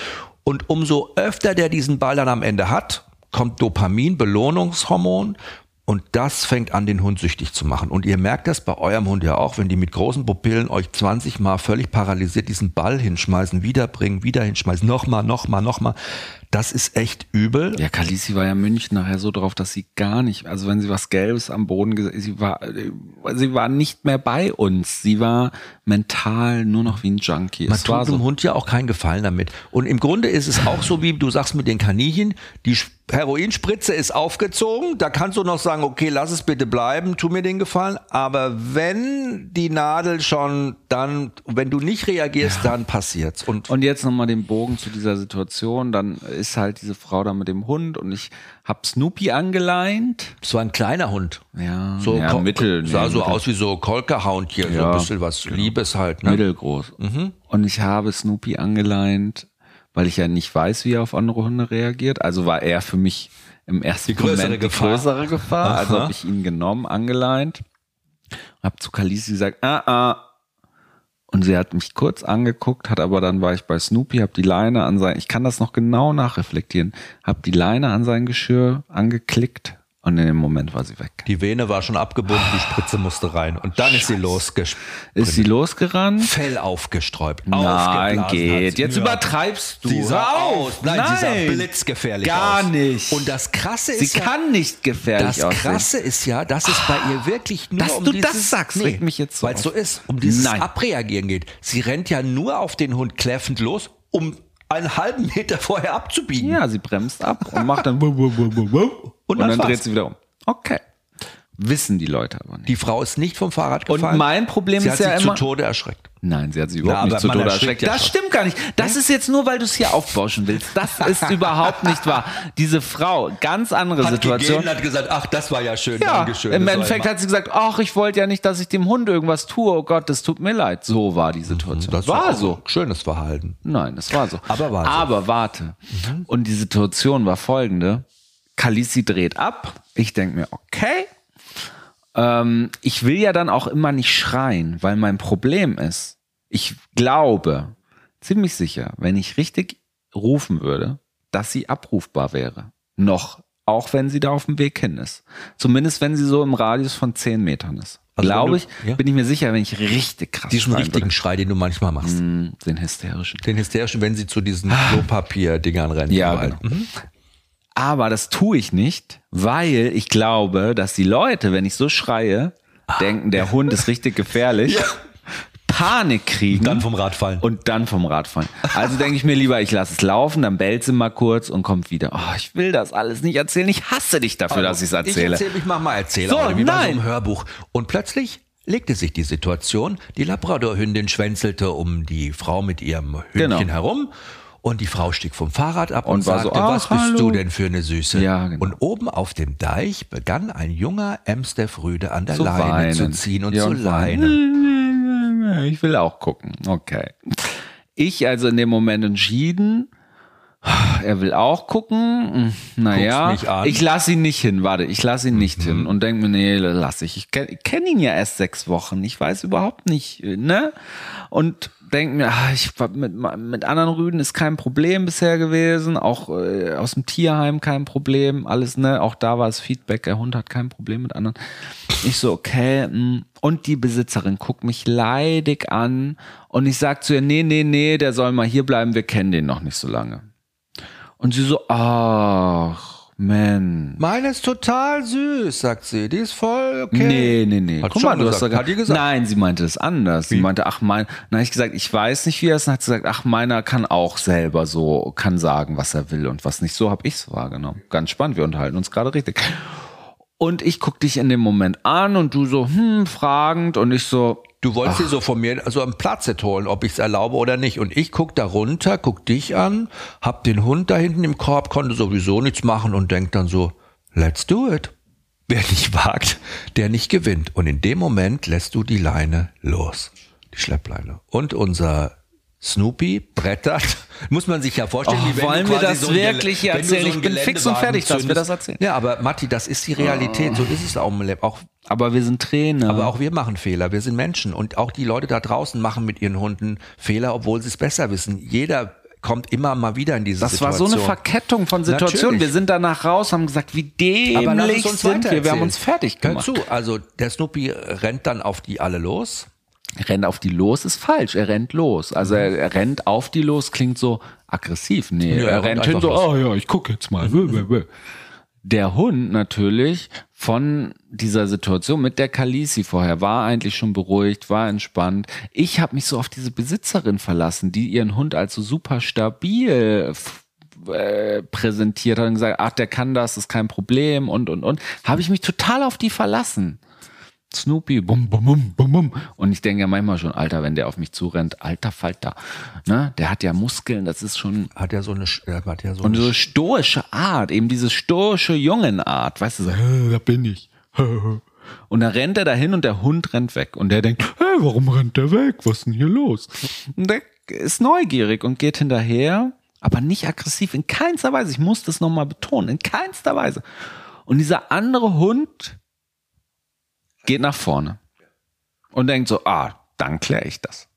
Und umso öfter der diesen Ball dann am Ende hat, kommt Dopamin, Belohnungshormon. Und das fängt an, den Hund süchtig zu machen. Und ihr merkt das bei eurem Hund ja auch, wenn die mit großen Pupillen euch 20 Mal völlig paralysiert diesen Ball hinschmeißen, wiederbringen, wieder hinschmeißen, nochmal, nochmal, nochmal. Das ist echt übel. Ja, Kalisi war ja München nachher so drauf, dass sie gar nicht, also wenn sie was Gelbes am Boden gesehen, sie war, sie war nicht mehr bei uns. Sie war mental nur noch wie ein Junkie. Man es tut dem so. Hund ja auch keinen Gefallen damit. Und im Grunde ist es auch so, wie du sagst mit den Kaninchen, die Heroinspritze ist aufgezogen, da kannst du noch sagen, okay, lass es bitte bleiben, tu mir den Gefallen. Aber wenn die Nadel schon dann, wenn du nicht reagierst, ja. dann passiert's. Und, und jetzt nochmal den Bogen zu dieser Situation, dann ist halt diese Frau da mit dem Hund und ich hab Snoopy angeleint. So ein kleiner Hund. Ja, so ja, mittel. Sah nee, so mittel. aus wie so Kolkerhound hier, ja, so ein bisschen was genau. Liebes halt. Ne? Mittelgroß. Mhm. Und ich habe Snoopy angeleint, weil ich ja nicht weiß, wie er auf andere Hunde reagiert. Also war er für mich im ersten die Moment die Gefahr. größere Gefahr. Aha. Also habe ich ihn genommen, angeleint, hab zu Kalisi gesagt, ah, ah, und sie hat mich kurz angeguckt, hat aber dann war ich bei Snoopy, hab die Leine an sein, ich kann das noch genau nachreflektieren, hab die Leine an sein Geschirr angeklickt und in dem Moment war sie weg. Die Vene war schon abgebunden, die Spritze musste rein. Und dann Scheiße. ist sie losgespritzt. Ist sie losgerannt? Fell aufgesträubt. Nein, geht. Jetzt ja. übertreibst du. Sie sah aus. Nein, Nein, sie sah blitzgefährlich Gar aus. nicht. Und das Krasse ist Sie ja, kann nicht gefährlich Das aussehen. Krasse ist ja, dass es bei ihr wirklich nur dass um du dieses, das sagst, nee, mich jetzt so Weil es so ist, um dieses Nein. Abreagieren geht. Sie rennt ja nur auf den Hund kläffend los, um einen halben Meter vorher abzubiegen. Ja, sie bremst ab und macht dann und, und dann, dann dreht sie wieder um. Okay. Wissen die Leute aber nicht. Die Frau ist nicht vom Fahrrad gefallen. Und mein Problem sie ist ja immer. Sie zu Tode erschreckt. Nein, sie hat sie überhaupt Na, nicht zu Tode erschreckt. Das schon. stimmt gar nicht. Das ist jetzt nur, weil du es hier aufbauschen willst. Das ist [LAUGHS] überhaupt nicht wahr. Diese Frau, ganz andere hat Situation. Gegeben, hat gesagt, ach, das war ja schön, ja, Dankeschön. Im Endeffekt hat sie gesagt, ach, ich wollte ja nicht, dass ich dem Hund irgendwas tue. Oh Gott, das tut mir leid. So war die Situation. Das war, war so. Schönes Verhalten. Nein, es war so. Aber warte. Aber warte. Mhm. Und die Situation war folgende. Kalisi dreht ab. Ich denke mir, okay, ähm, ich will ja dann auch immer nicht schreien, weil mein Problem ist, ich glaube ziemlich sicher, wenn ich richtig rufen würde, dass sie abrufbar wäre. Noch, auch wenn sie da auf dem Weg hin ist. Zumindest wenn sie so im Radius von zehn Metern ist. Also Glaube ich, ja? bin ich mir sicher, wenn ich richtig krass Diesen richtigen würde. Schrei, den du manchmal machst. Mm, den hysterischen. Den hysterischen, wenn sie zu diesen. [SIGHS] Klopapier-Dingern rennt. Ja, genau. Mhm. Aber das tue ich nicht, weil ich glaube, dass die Leute, wenn ich so schreie, denken, der Hund ist richtig gefährlich. [LAUGHS] Panik kriegen. Dann vom Rad fallen. Und dann vom Rad fallen. Also denke ich mir lieber, ich lasse es laufen, dann bellt sie mal kurz und kommt wieder. Oh, ich will das alles nicht erzählen. Ich hasse dich dafür, dass ich es erzähle. Ich erzähle, ich mach mal Erzähler, So, oder wie bei so einem Hörbuch. Und plötzlich legte sich die Situation, die Labradorhündin schwänzelte um die Frau mit ihrem Hündchen Genau. herum und die Frau stieg vom Fahrrad ab und, Und war so, sagte, was bist hallo." du denn für eine Süße? Ja, genau. Und oben auf dem Deich begann ein junger Amstaff-Rüde an der Zu Leine weinen. zu ziehen und Ja, zu und leinen. [LAUGHS] Ich will auch gucken. Okay. Ich also in dem Moment entschieden, er will auch gucken. Naja, mich an. ich lasse ihn nicht hin. Warte, ich lasse ihn nicht hin und denke mir, nee, lass ich. Ich kenne kenn ihn ja erst sechs Wochen. Ich weiß überhaupt nicht, ne? Und denke mir, ah, ich mit, mit anderen Rüden ist kein Problem bisher gewesen. Auch äh, aus dem Tierheim kein Problem. Alles, ne? Auch da war es Feedback. Der Hund hat kein Problem mit anderen. Ich so, okay. mh. Und die Besitzerin guckt mich leidig an und ich sag zu ihr, nee, nee, nee, der soll mal hier bleiben. Wir kennen den noch nicht so lange. Und sie so, ach, man. Meine ist total süß, sagt sie. Die ist voll okay. Nee, nee, nee. Hat Guck mal, du hast gesagt. Hat die gesagt? Nein, sie meinte es anders. Sie meinte, ach mein, dann habe ich gesagt, ich weiß nicht, wie er ist. Dann hat sie gesagt, ach meiner kann auch selber so, kann sagen, was er will und was nicht. So habe ich es wahrgenommen. Ganz spannend, wir unterhalten uns gerade richtig. Und ich guck dich in dem Moment an und du so, hm, fragend und ich so, Du wolltest dir so von mir also einen Platz holen, ob ich es erlaube oder nicht. Und ich guck da runter, guck dich an, hab den Hund da hinten im Korb, konnte sowieso nichts machen und denk dann so, let's do it. Wer nicht wagt, der nicht gewinnt. Und in dem Moment lässt du die Leine los. Die Schleppleine. Und unser Snoopy brettert, [LAUGHS] muss man sich ja vorstellen. Oh, wie wollen wir das so wirklich hier erzählen? einen Ich bin fix und fertig, dass wir das erzählen. Ja, aber Matti, das ist die Realität. So ist es auch, im Leben. auch aber wir sind Trainer. aber auch wir machen Fehler. Wir sind Menschen. Und auch die Leute da draußen machen mit ihren Hunden Fehler, obwohl sie es besser wissen. Jeder kommt immer mal wieder in diese Das war Situation. so eine Verkettung von Situationen. Natürlich. Wir sind danach raus, haben gesagt, wie dämlich sind wir. Wir haben uns fertig Hör gemacht. zu, also der Snoopy rennt dann auf die alle los. Rennt auf die los ist falsch. Er rennt los. Also er, er rennt auf die los, klingt so aggressiv. Nee, Ja, er, rennt hin so, einfach oh ja, ich gucke jetzt mal. Der Hund natürlich von dieser Situation mit der Kalisi vorher war eigentlich schon beruhigt, war entspannt. Ich habe mich so auf diese Besitzerin verlassen, die ihren Hund als so super stabil äh, präsentiert hat und gesagt, ach, der kann das, ist kein Problem und und und. Habe ich mich total auf die verlassen. Snoopy, bum, bum, bum, bum, bum. Und ich denke ja manchmal schon, Alter, wenn der auf mich zurennt, alter Falter. Ne? Der hat ja Muskeln, das ist schon. Hat ja so eine, hat ja so Und eine so stoische Art, eben diese stoische Jungenart, weißt du, so, "Hä, da bin ich. Und dann rennt er dahin und der Hund rennt weg. Und der denkt, hey, warum rennt der weg? Was ist denn hier los? Und der ist neugierig und geht hinterher, aber nicht aggressiv, in keinster Weise. Ich muss das nochmal betonen, in keinster Weise. Und dieser andere Hund geht nach vorne und denkt so, ah, dann kläre ich das.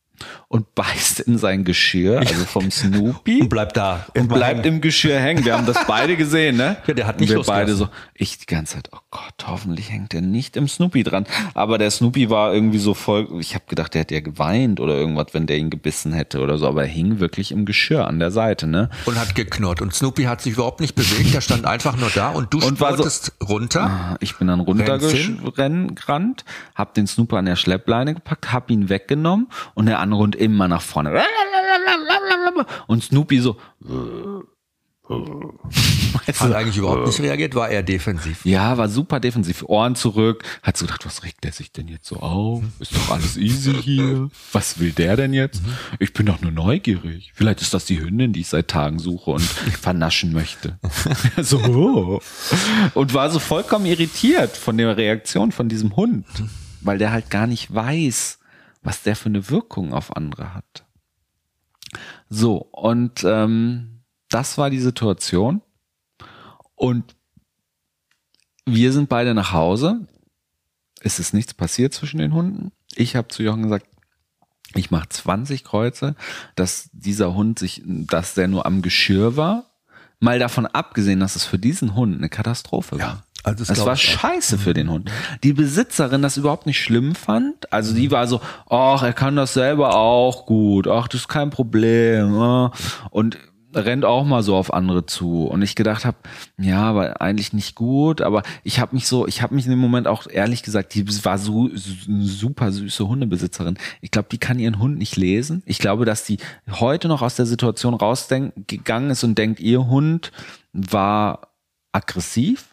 Und beißt in sein Geschirr, also vom [LAUGHS] Snoopy. und bleibt da. Und bleibt im Geschirr hängen. Wir haben das beide gesehen, ne? [LAUGHS] Ja, der hat Und nicht wir beide so. Ich die ganze Zeit, oh Gott, hoffentlich hängt der nicht im Snoopy dran. Aber der Snoopy war irgendwie so voll. Ich habe gedacht, der hätte ja geweint oder irgendwas, wenn der ihn gebissen hätte oder so. Aber er hing wirklich im Geschirr an der Seite, ne? und hat geknurrt. Und Snoopy hat sich überhaupt nicht bewegt. Der stand einfach nur da und du Und war so- runter. Ah, Ich bin dann runtergerannt, hab den Snooper an der Schleppleine gepackt, hab ihn weggenommen und der andere Hund immer nach vorne. Und Snoopy so. Weißt Hat du, eigentlich überhaupt nicht reagiert, war er defensiv. Ja, war super defensiv. Ohren zurück. Hat so gedacht, was regt der sich denn jetzt so auf? Ist doch alles easy hier. Was will der denn jetzt? Ich bin doch nur neugierig. Vielleicht ist das die Hündin, die ich seit Tagen suche und [LAUGHS] vernaschen möchte. [LAUGHS] so. Und war so vollkommen irritiert von der Reaktion von diesem Hund. Weil der halt gar nicht weiß, was der für eine Wirkung auf andere hat. So, und ähm, das war die Situation. Und wir sind beide nach Hause. Es ist nichts passiert zwischen den Hunden. Ich habe zu Jochen gesagt, ich mache 20 Kreuze, dass dieser Hund sich, dass der nur am Geschirr war. Mal davon abgesehen, dass es für diesen Hund eine Katastrophe war. also das es war scheiße für den Hund. Die Besitzerin das überhaupt nicht schlimm fand. Also die war so, ach, er kann das selber auch gut. Ach, das ist kein Problem. ah. Und rennt auch mal so auf andere zu und ich gedacht habe, ja, aber eigentlich nicht gut, aber ich habe mich so, ich habe mich in dem Moment auch ehrlich gesagt, die war so, so eine super süße Hundebesitzerin. Ich glaube, die kann ihren Hund nicht lesen. Ich glaube, dass die heute noch aus der Situation rausgegangen ist und denkt, ihr Hund war aggressiv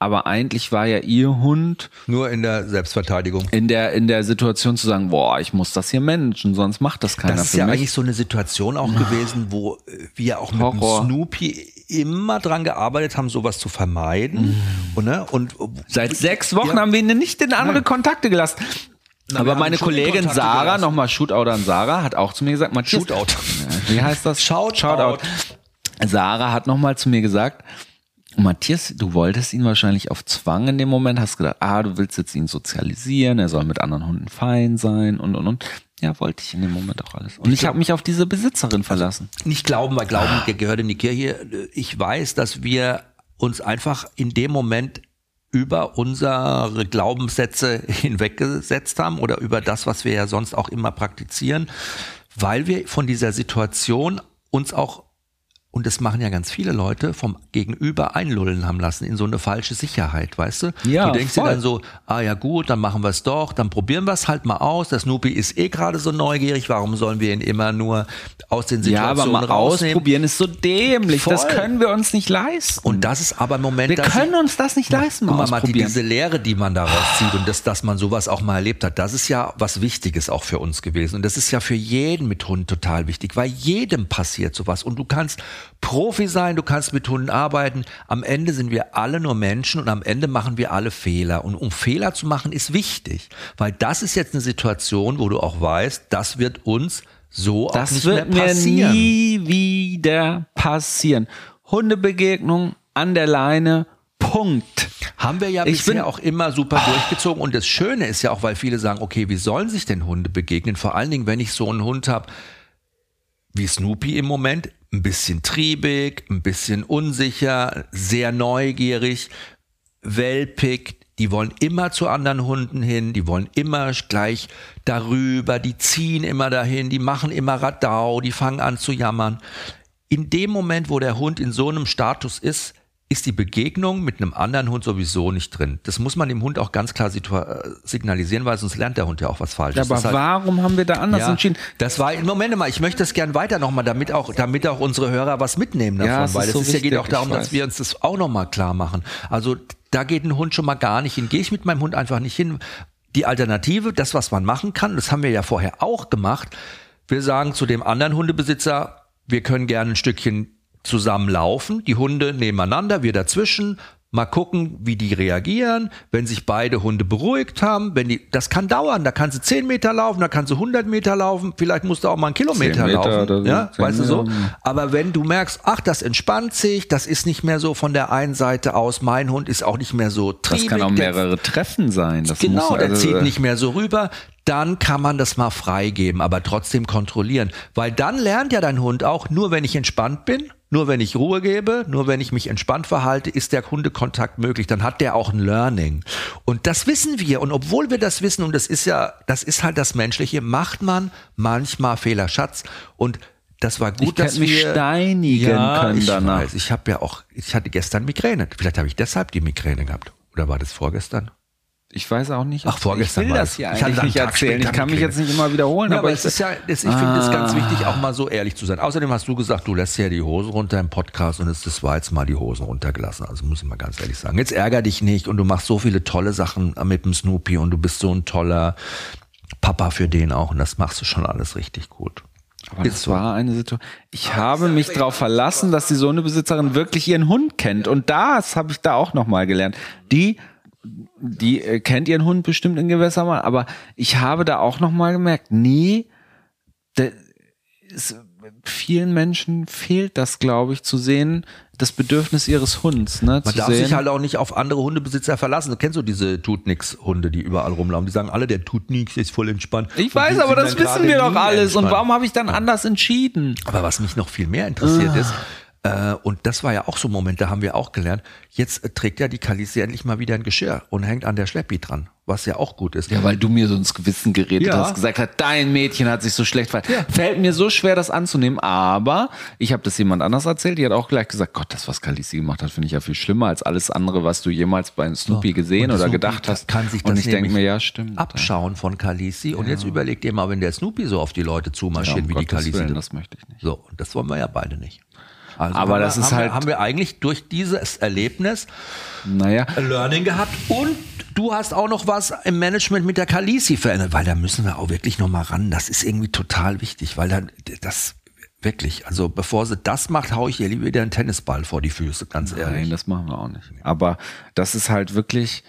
aber eigentlich war ja ihr Hund nur in der Selbstverteidigung. In der in der Situation zu sagen, boah, ich muss das hier managen, sonst macht das keiner Das ist ja mich. eigentlich so eine Situation auch gewesen, wo wir auch mit Snoopy immer dran gearbeitet haben, sowas zu vermeiden. Mm. Und, ne, und seit sechs Wochen ja. haben wir ihnen nicht in andere Kontakte gelassen. Na, Aber meine Kollegin Sarah, nochmal Shootout an Sarah, hat auch zu mir gesagt, Matthias, Shootout. [LAUGHS] Wie heißt das? Shout, Shoutout. Sarah hat nochmal zu mir gesagt, Matthias, du wolltest ihn wahrscheinlich auf Zwang in dem Moment, hast gedacht, ah, du willst jetzt ihn sozialisieren, er soll mit anderen Hunden fein sein und und und. Ja, wollte ich in dem Moment auch alles. Und ich, habe mich auf diese Besitzerin verlassen. Also nicht glauben, weil Glauben ah. gehört in die Kirche. Ich weiß, dass wir uns einfach in dem Moment über unsere Glaubenssätze [LAUGHS] hinweggesetzt haben oder über das, was wir ja sonst auch immer praktizieren, weil wir von dieser Situation uns auch und das machen ja ganz viele Leute, vom Gegenüber einlullen haben lassen in so eine falsche Sicherheit, weißt du? Ja, du denkst voll. dir dann so, ah ja gut, dann machen wir es doch, dann probieren wir es halt mal aus. Der Snoopy ist eh gerade so neugierig, warum sollen wir ihn immer nur aus den Situationen ja, aber mal rausnehmen? ausprobieren ist so dämlich, voll. das können wir uns nicht leisten. Und das ist aber im Moment, wir können uns das nicht leisten. Guck mal, Matti, diese Lehre, die man daraus zieht und das, dass man sowas auch mal erlebt hat, das ist ja was Wichtiges auch für uns gewesen und das ist ja für jeden mit Hund total wichtig, weil jedem passiert sowas und du kannst Profi sein, du kannst mit Hunden arbeiten. Am Ende sind wir alle nur Menschen und am Ende machen wir alle Fehler. Und um Fehler zu machen, ist wichtig, weil das ist jetzt eine Situation, wo du auch weißt, das wird uns so das auch nicht wird mehr passieren. mir nie wieder passieren. Hundebegegnung an der Leine, Punkt. Haben wir ja ich bisher auch immer super oh. durchgezogen. Und das Schöne ist ja auch, weil viele sagen, okay, wie sollen sich denn Hunde begegnen? Vor allen Dingen, wenn ich so einen Hund habe wie Snoopy im Moment, ein bisschen triebig, ein bisschen unsicher, sehr neugierig, welpig, die wollen immer zu anderen Hunden hin, die wollen immer gleich darüber, die ziehen immer dahin, die machen immer Radau, die fangen an zu jammern. In dem Moment, wo der Hund in so einem Status ist, ist die Begegnung mit einem anderen Hund sowieso nicht drin. Das muss man dem Hund auch ganz klar äh, signalisieren, weil sonst lernt der Hund ja auch was Falsches. Ja, aber halt, warum haben wir da anders ja, entschieden? Das war, Moment mal, ich möchte das gern weiter nochmal, damit auch, damit auch unsere Hörer was mitnehmen davon, ja, weil es so ist ja, geht auch darum, dass wir uns das auch nochmal klar machen. Also, da geht ein Hund schon mal gar nicht hin. Gehe ich mit meinem Hund einfach nicht hin. Die Alternative, das, was man machen kann, das haben wir ja vorher auch gemacht. Wir sagen zu dem anderen Hundebesitzer, wir können gerne ein Stückchen zusammen laufen, die Hunde nebeneinander, wir dazwischen, mal gucken, wie die reagieren, wenn sich beide Hunde beruhigt haben, wenn die, das kann dauern, da kannst du 10 Meter laufen, da kannst du 100 Meter laufen, vielleicht musst du auch mal einen Kilometer Meter laufen, ja, weißt du so, aber wenn du merkst, ach, das entspannt sich, das ist nicht mehr so von der einen Seite aus, mein Hund ist auch nicht mehr so triebig. Das kann auch mehrere Treffen sein. Das genau, der also, zieht äh, nicht mehr so rüber, dann kann man das mal freigeben, aber trotzdem kontrollieren, weil dann lernt ja dein Hund auch, nur wenn ich entspannt bin, nur wenn ich Ruhe gebe, nur wenn ich mich entspannt verhalte, ist der Hundekontakt möglich. Dann hat der auch ein Learning. Und das wissen wir. Und obwohl wir das wissen, und das ist ja, das ist halt das Menschliche, macht man manchmal Fehler, Schatz. Und das war gut, ich dass mich wir steinigen ja, können ich danach. Weiß, ich habe ja auch, ich hatte gestern Migräne. Vielleicht habe ich deshalb die Migräne gehabt. Oder war das vorgestern? Ich weiß auch nicht. Ach, vorgestern ich will das hier eigentlich nicht erzählen. Ich kann mich jetzt nicht immer wiederholen. Ja, aber es ist ja, das, ich ah. finde es ganz wichtig, auch mal so ehrlich zu sein. Außerdem hast du gesagt, du lässt ja die Hosen runter im Podcast und es das war jetzt mal die Hosen runtergelassen. Also muss ich mal ganz ehrlich sagen. Jetzt ärger dich nicht und du machst so viele tolle Sachen mit dem Snoopy und du bist so ein toller Papa für den auch und das machst du schon alles richtig gut. Aber es war eine Situation. Ich habe mich darauf verlassen, dass die Sohnebesitzerin wirklich ihren Hund kennt. Und das habe ich da auch nochmal gelernt. Die die äh, kennt ihren Hund bestimmt in gewisser Weise, aber ich habe da auch noch mal gemerkt, nee, ist, vielen Menschen fehlt das, glaube ich, zu sehen, das Bedürfnis ihres Hunds. Ne, Man darf sehen. sich halt auch nicht auf andere Hundebesitzer verlassen. Du kennst du diese tut nix Hunde, die überall rumlaufen. Die sagen alle, der tut nix, ist voll entspannt. Ich weiß, aber das wissen wir doch alles. Entspannt. Und warum habe ich dann anders entschieden? Aber was mich noch viel mehr interessiert ah. ist, äh, und das war ja auch so ein Moment, da haben wir auch gelernt, jetzt trägt ja die Kalisi endlich mal wieder ein Geschirr und hängt an der Schleppi dran. was ja auch gut ist. Ja, weil du mir so ins Gewissen geredet Ja. hast, gesagt hast, dein Mädchen hat sich so schlecht verhalten. Fällt mir so schwer, das anzunehmen, aber ich habe das jemand anders erzählt, die hat auch gleich gesagt, Gott, das, was Khaleesi gemacht hat, finde ich ja viel schlimmer als alles andere, was du jemals bei Snoopy gesehen Und oder Snoopy gedacht hast. Kann sich das Und ich denke mir, ja, stimmt. Abschauen von Khaleesi. Und jetzt überlegt ihr mal, wenn der Snoopy so auf die Leute Ja, zumarschiert, um wie die Gottes Khaleesi. Willen, das möchte ich nicht. So, das wollen wir ja beide nicht. Also Aber das wir, ist halt- Wir, haben wir eigentlich durch dieses Erlebnis Naja, Learning gehabt und du hast auch noch was im Management mit der Khaleesi verändert, weil da müssen wir auch wirklich noch mal ran. Das ist irgendwie total wichtig, weil dann das wirklich, also bevor sie das macht, hau ich ihr lieber wieder einen Tennisball vor die Füße, ganz ehrlich. nein, das machen wir auch nicht. Aber das ist halt wirklich,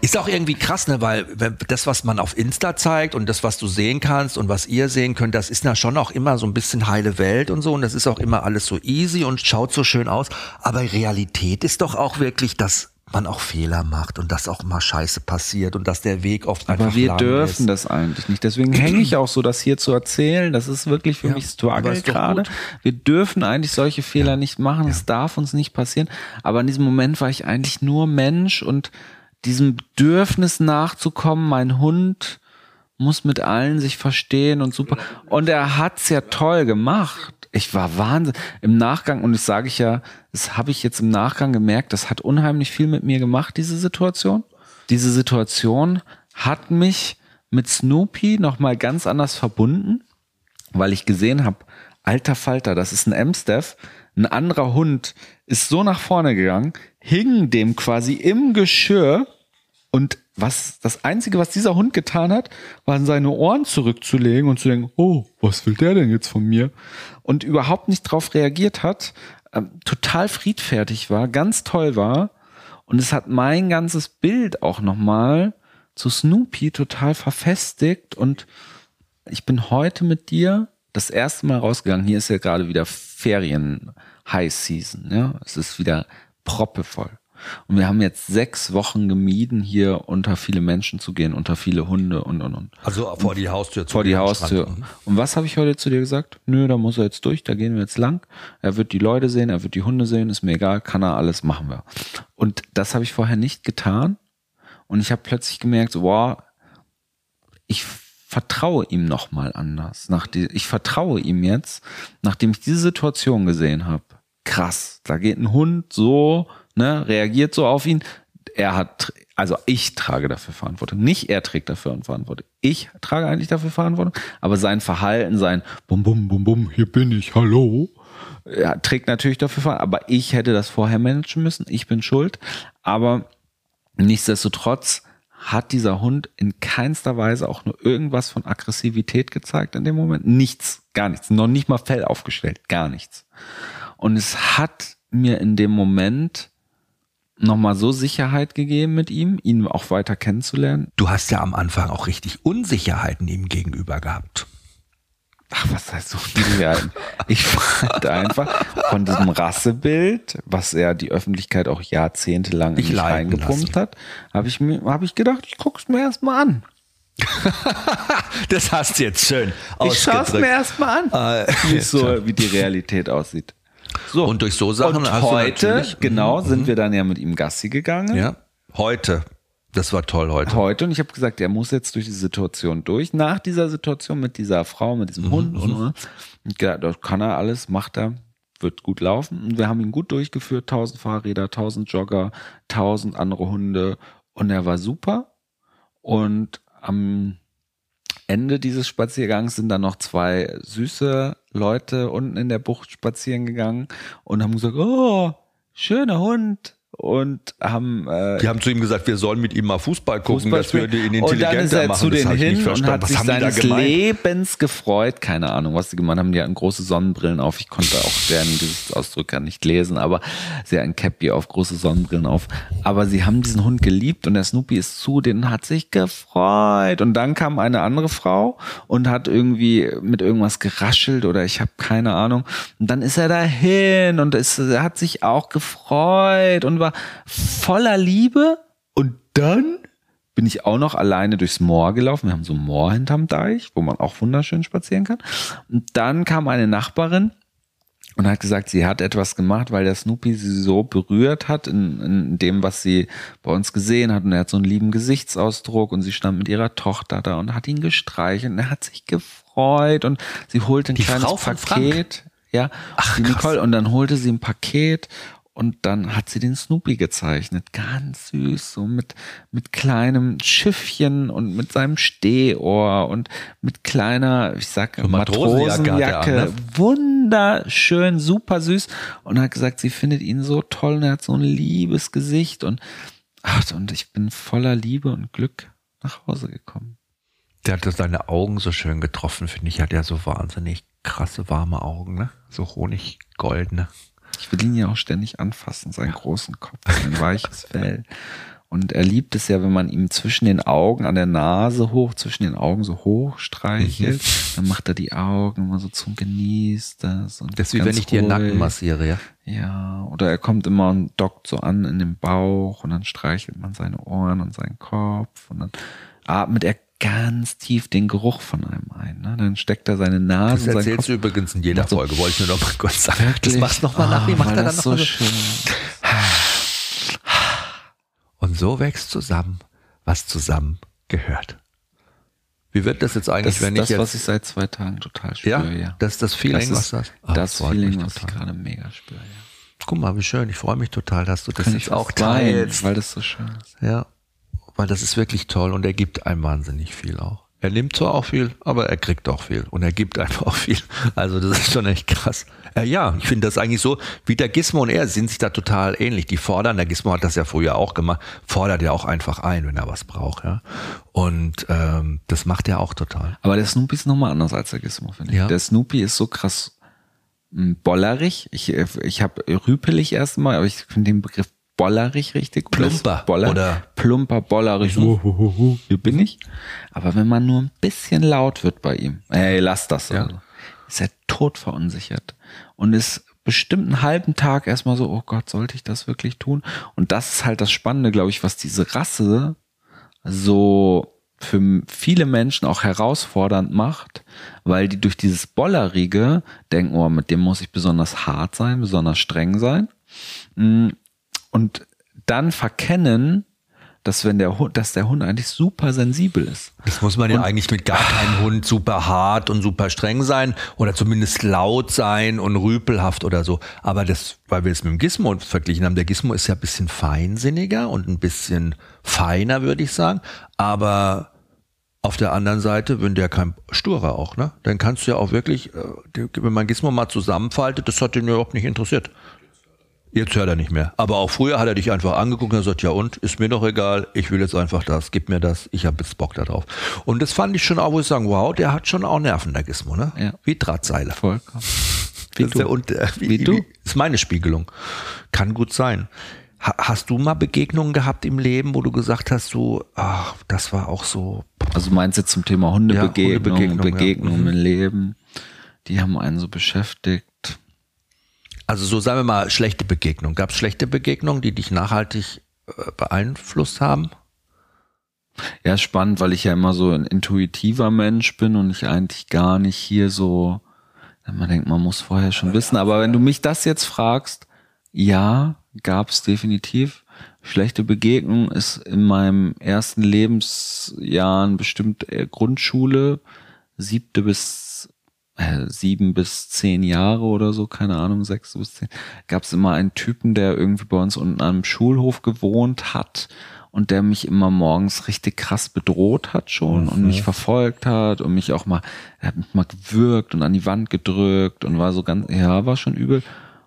Ist auch irgendwie krass, ne, weil das, was man auf Insta zeigt und das, was du sehen kannst und was ihr sehen könnt, das ist ja schon auch immer so ein bisschen heile Welt und so und das ist auch immer alles so easy und schaut so schön aus. Aber Realität ist doch auch wirklich, dass man auch Fehler macht und dass auch mal Scheiße passiert und dass der Weg oft einfach aber wir dürfen ist. das eigentlich nicht. Deswegen hänge ich auch so, das hier zu erzählen. Das ist wirklich für Ja, mich Struggle gerade. Wir dürfen eigentlich solche Fehler nicht machen. Es darf uns nicht passieren. Aber in diesem Moment war ich eigentlich nur Mensch und diesem Bedürfnis nachzukommen, mein Hund muss mit allen sich verstehen und super. Und er hat's ja toll gemacht. Ich war Wahnsinn. Im Nachgang, und das sage ich ja, das habe ich jetzt im Nachgang gemerkt, das hat unheimlich viel mit mir gemacht, diese Situation. Diese Situation hat mich mit Snoopy nochmal ganz anders verbunden, weil ich gesehen habe, alter Falter, das ist ein Amstaff, ein anderer Hund ist so nach vorne gegangen, hing dem quasi im Geschirr und was, das einzige, was dieser Hund getan hat, waren seine Ohren zurückzulegen und zu denken, oh, was will der denn jetzt von mir? Und überhaupt nicht drauf reagiert hat, ähm, total friedfertig war, ganz toll war. Und es hat mein ganzes Bild auch nochmal zu Snoopy total verfestigt und ich bin heute mit dir das erste Mal rausgegangen. Hier ist ja gerade wieder Ferien High Season, ja. Es ist wieder proppevoll. Und wir haben jetzt sechs Wochen gemieden, hier unter viele Menschen zu gehen, unter viele Hunde und und und. Also vor die Haustür zu Vor die Haustür. Strand. Mhm. Und was habe ich heute zu dir gesagt? Nö, da muss er jetzt durch, da gehen wir jetzt lang. Er wird die Leute sehen, er wird die Hunde sehen, ist mir egal, kann er alles, machen wir. Und das habe ich vorher nicht getan. Und ich habe plötzlich gemerkt, wow, ich vertraue ihm noch mal anders. Nach die, ich vertraue ihm jetzt, nachdem ich diese Situation gesehen habe. Krass, da geht ein Hund so, ne, reagiert so auf ihn. Er hat, also ich trage dafür Verantwortung. Nicht er trägt dafür Verantwortung. Ich trage eigentlich dafür Verantwortung. Aber sein Verhalten, sein Bum, Bum, Bum, Bum, hier bin ich, hallo, er trägt natürlich dafür Verantwortung. Aber ich hätte das vorher managen müssen. Ich bin schuld. Aber nichtsdestotrotz hat dieser Hund in keinster Weise auch nur irgendwas von Aggressivität gezeigt in dem Moment. Nichts, gar nichts. Noch nicht mal Fell aufgestellt, gar nichts. Und es hat mir in dem Moment nochmal so Sicherheit gegeben mit ihm, ihn auch weiter kennenzulernen. Du hast ja am Anfang auch richtig Unsicherheiten ihm gegenüber gehabt. Ach, was heißt so Unsicherheiten? Ich fand einfach von diesem Rassebild, was ja die Öffentlichkeit auch jahrzehntelang in Ich mich reingepumpt hat, habe ich mir, habe ich gedacht, ich guck's mir erstmal an. [LAUGHS] Das hast du jetzt schön Ich schaue es mir erstmal an, wie, es so, [LAUGHS] wie die Realität aussieht. So. Und durch so Sachen Und hast du heute, natürlich- genau, sind wir dann ja mit ihm Gassi gegangen. Ja. Heute. Das war toll heute. Heute und ich habe gesagt, er muss jetzt durch die Situation durch. Nach dieser Situation mit dieser Frau, mit Mhm, diesem Hund und, und und gedacht, das kann er alles, macht er, wird gut laufen. Und wir haben ihn gut durchgeführt, 1000 Fahrräder, 1000 Jogger, 1000 andere Hunde und er war super. Und am Ende dieses Spaziergangs sind dann noch zwei süße Leute unten in der Bucht spazieren gegangen und haben gesagt, oh, schöner Hund. Und haben äh, Die haben zu ihm gesagt, wir sollen mit ihm mal Fußball gucken, Fußball dass wir spielen. den und dann ist intelligenter er machen. zu Das denen hin und hat Was sich seines? Lebens gefreut. Keine Ahnung, was die gemeint haben. Die hatten große Sonnenbrillen auf. Ich konnte auch deren Gesichtsausdrücke nicht lesen, aber sie hatten Cappy auf, große Sonnenbrillen auf. Aber sie haben diesen Hund geliebt und der Snoopy ist zu denen, hat sich gefreut. Und dann kam eine andere Frau und hat irgendwie mit irgendwas geraschelt oder ich habe keine Ahnung. Und dann ist er dahin und ist, er hat sich auch gefreut und war voller Liebe. Und dann bin ich auch noch alleine durchs Moor gelaufen. Wir haben so ein Moor hinterm Deich, wo man auch wunderschön spazieren kann. Und dann kam eine Nachbarin und hat gesagt, sie hat etwas gemacht, weil der Snoopy sie so berührt hat in, in dem, was sie bei uns gesehen hat. Und er hat so einen lieben Gesichtsausdruck und sie stand mit ihrer Tochter da und hat ihn gestreichelt und er hat sich gefreut und sie holte ein Die kleines Paket. Ja, Ach, die krass. Nicole. Und dann holte sie ein Paket und dann hat sie den Snoopy gezeichnet. Ganz süß, so mit, mit kleinem Schiffchen und mit seinem Stehohr und mit kleiner, ich sag, So Matrosenjacke an, ne? Wunderschön, super süß. Und hat gesagt, sie findet ihn so toll und er hat so ein liebes Gesicht und, ach, und ich bin voller Liebe und Glück nach Hause gekommen. Der hat seine Augen so schön getroffen, finde ich. Hat ja so wahnsinnig krasse, warme Augen, ne? So honiggoldene. Ich will ihn ja auch ständig anfassen, seinen großen Kopf, sein weiches [LAUGHS] Fell. Und er liebt es ja, wenn man ihm zwischen den Augen, an der Nase hoch, zwischen den Augen so hoch streichelt. Dann macht er die Augen immer so zum Genießt das. Und Das ist wie wenn ich dir den Nacken massiere, ja. Ja, oder er kommt immer und dockt so an in den Bauch und dann streichelt man seine Ohren und seinen Kopf und dann atmet er ganz tief den Geruch von einem ein. Ne? Dann steckt er seine Nase Das erzählst du übrigens in jeder so- Folge, wollte ich nur noch mal kurz sagen. Das Wirklich? machst du noch mal nach. Wie Ah, macht er dann das noch so schön. Und so wächst zusammen, was zusammen gehört. Wie wird das jetzt eigentlich, Das wenn ist das, ich was jetzt... ich seit zwei Tagen total ja, spüre, ja. das ist das Feeling, das was ist das... Ah, das Feeling, was ich gerade mega spüre, ja. Guck mal, wie schön. Ich freue mich total, dass du das ich jetzt auch weinen, teilst. weil das so schön ist. Ja, weil das ist wirklich toll und er gibt einem wahnsinnig viel auch. Er nimmt zwar auch viel, aber er kriegt auch viel und er gibt einfach [LAUGHS] auch viel. Also das ist schon echt krass. Äh, ja, ich finde das eigentlich so, wie der Gizmo und er sind sich da total ähnlich. Die fordern, der Gizmo hat das ja früher auch gemacht, fordert ja auch einfach ein, wenn er was braucht. Ja. Und ähm, das macht er auch total. Aber der Snoopy ist nochmal anders als der Gizmo, finde ich. Ja. Der Snoopy ist so krass m, bollerig. Ich, äh, ich habe rüpelig erstmal, aber ich finde den Begriff bollerig richtig. Plumper Boller, oder- plumper, bollerig. So, hier bin ich. Aber wenn man nur ein bisschen laut wird bei ihm, ey, lass das. Ja. Also, ist er tot verunsichert und ist bestimmt einen halben Tag erstmal so, oh Gott, sollte ich das wirklich tun? Und das ist halt das Spannende, glaube ich, was diese Rasse so für viele Menschen auch herausfordernd macht, weil die durch dieses Bollerige denken, oh, mit dem muss ich besonders hart sein, besonders streng sein. Und dann verkennen, dass wenn der Hund, dass der Hund eigentlich super sensibel ist. Das muss man ja eigentlich mit gar keinem Hund super hart und super streng sein oder zumindest laut sein und rüpelhaft oder so. Aber das, weil wir es mit dem Gizmo verglichen haben, der Gizmo ist ja ein bisschen feinsinniger und ein bisschen feiner, würde ich sagen. Aber auf der anderen Seite, wenn der kein Sturer auch, ne? Dann kannst du ja auch wirklich, äh, wenn man Gizmo mal zusammenfaltet, das hat ihn überhaupt nicht interessiert. Jetzt hört er nicht mehr. Aber auch früher hat er dich einfach angeguckt und gesagt, ja und, ist mir doch egal, ich will jetzt einfach das, gib mir das, ich habe jetzt Bock da drauf. Und das fand ich schon auch, wo ich sagen, wow, der hat schon auch Nerven, der Gizmo, ne? Ja. Wie Drahtseile. Vollkommen. [LAUGHS] Das ist, der, und, äh, wie, Wie du. ist meine Spiegelung. Kann gut sein. Ha, hast du mal Begegnungen gehabt im Leben, wo du gesagt hast, so, ach, das war auch so, Also meinst du jetzt zum Thema Hundebegegnung, Ja, Hundebegegnung, Begegnung, ja. Mhm. im Leben, die haben einen so beschäftigt. Also so sagen wir mal, schlechte Begegnungen. Gab es schlechte Begegnungen, die dich nachhaltig äh, beeinflusst haben? Ja, spannend, weil ich ja immer so ein intuitiver Mensch bin und ich eigentlich gar nicht hier so, man denkt, man muss vorher schon wissen. Aber wenn du mich das jetzt fragst, ja, gab's definitiv. Schlechte Begegnung ist in meinem ersten Lebensjahren bestimmt äh, Grundschule, siebte bis äh, sieben bis zehn Jahre oder so, keine Ahnung, sechs bis zehn, gab es immer einen Typen, der irgendwie bei uns unten am Schulhof gewohnt hat und der mich immer morgens richtig krass bedroht hat schon und mich verfolgt hat und mich auch mal, er hat mich mal gewürgt und an die Wand gedrückt und war so ganz, ja, war schon übel.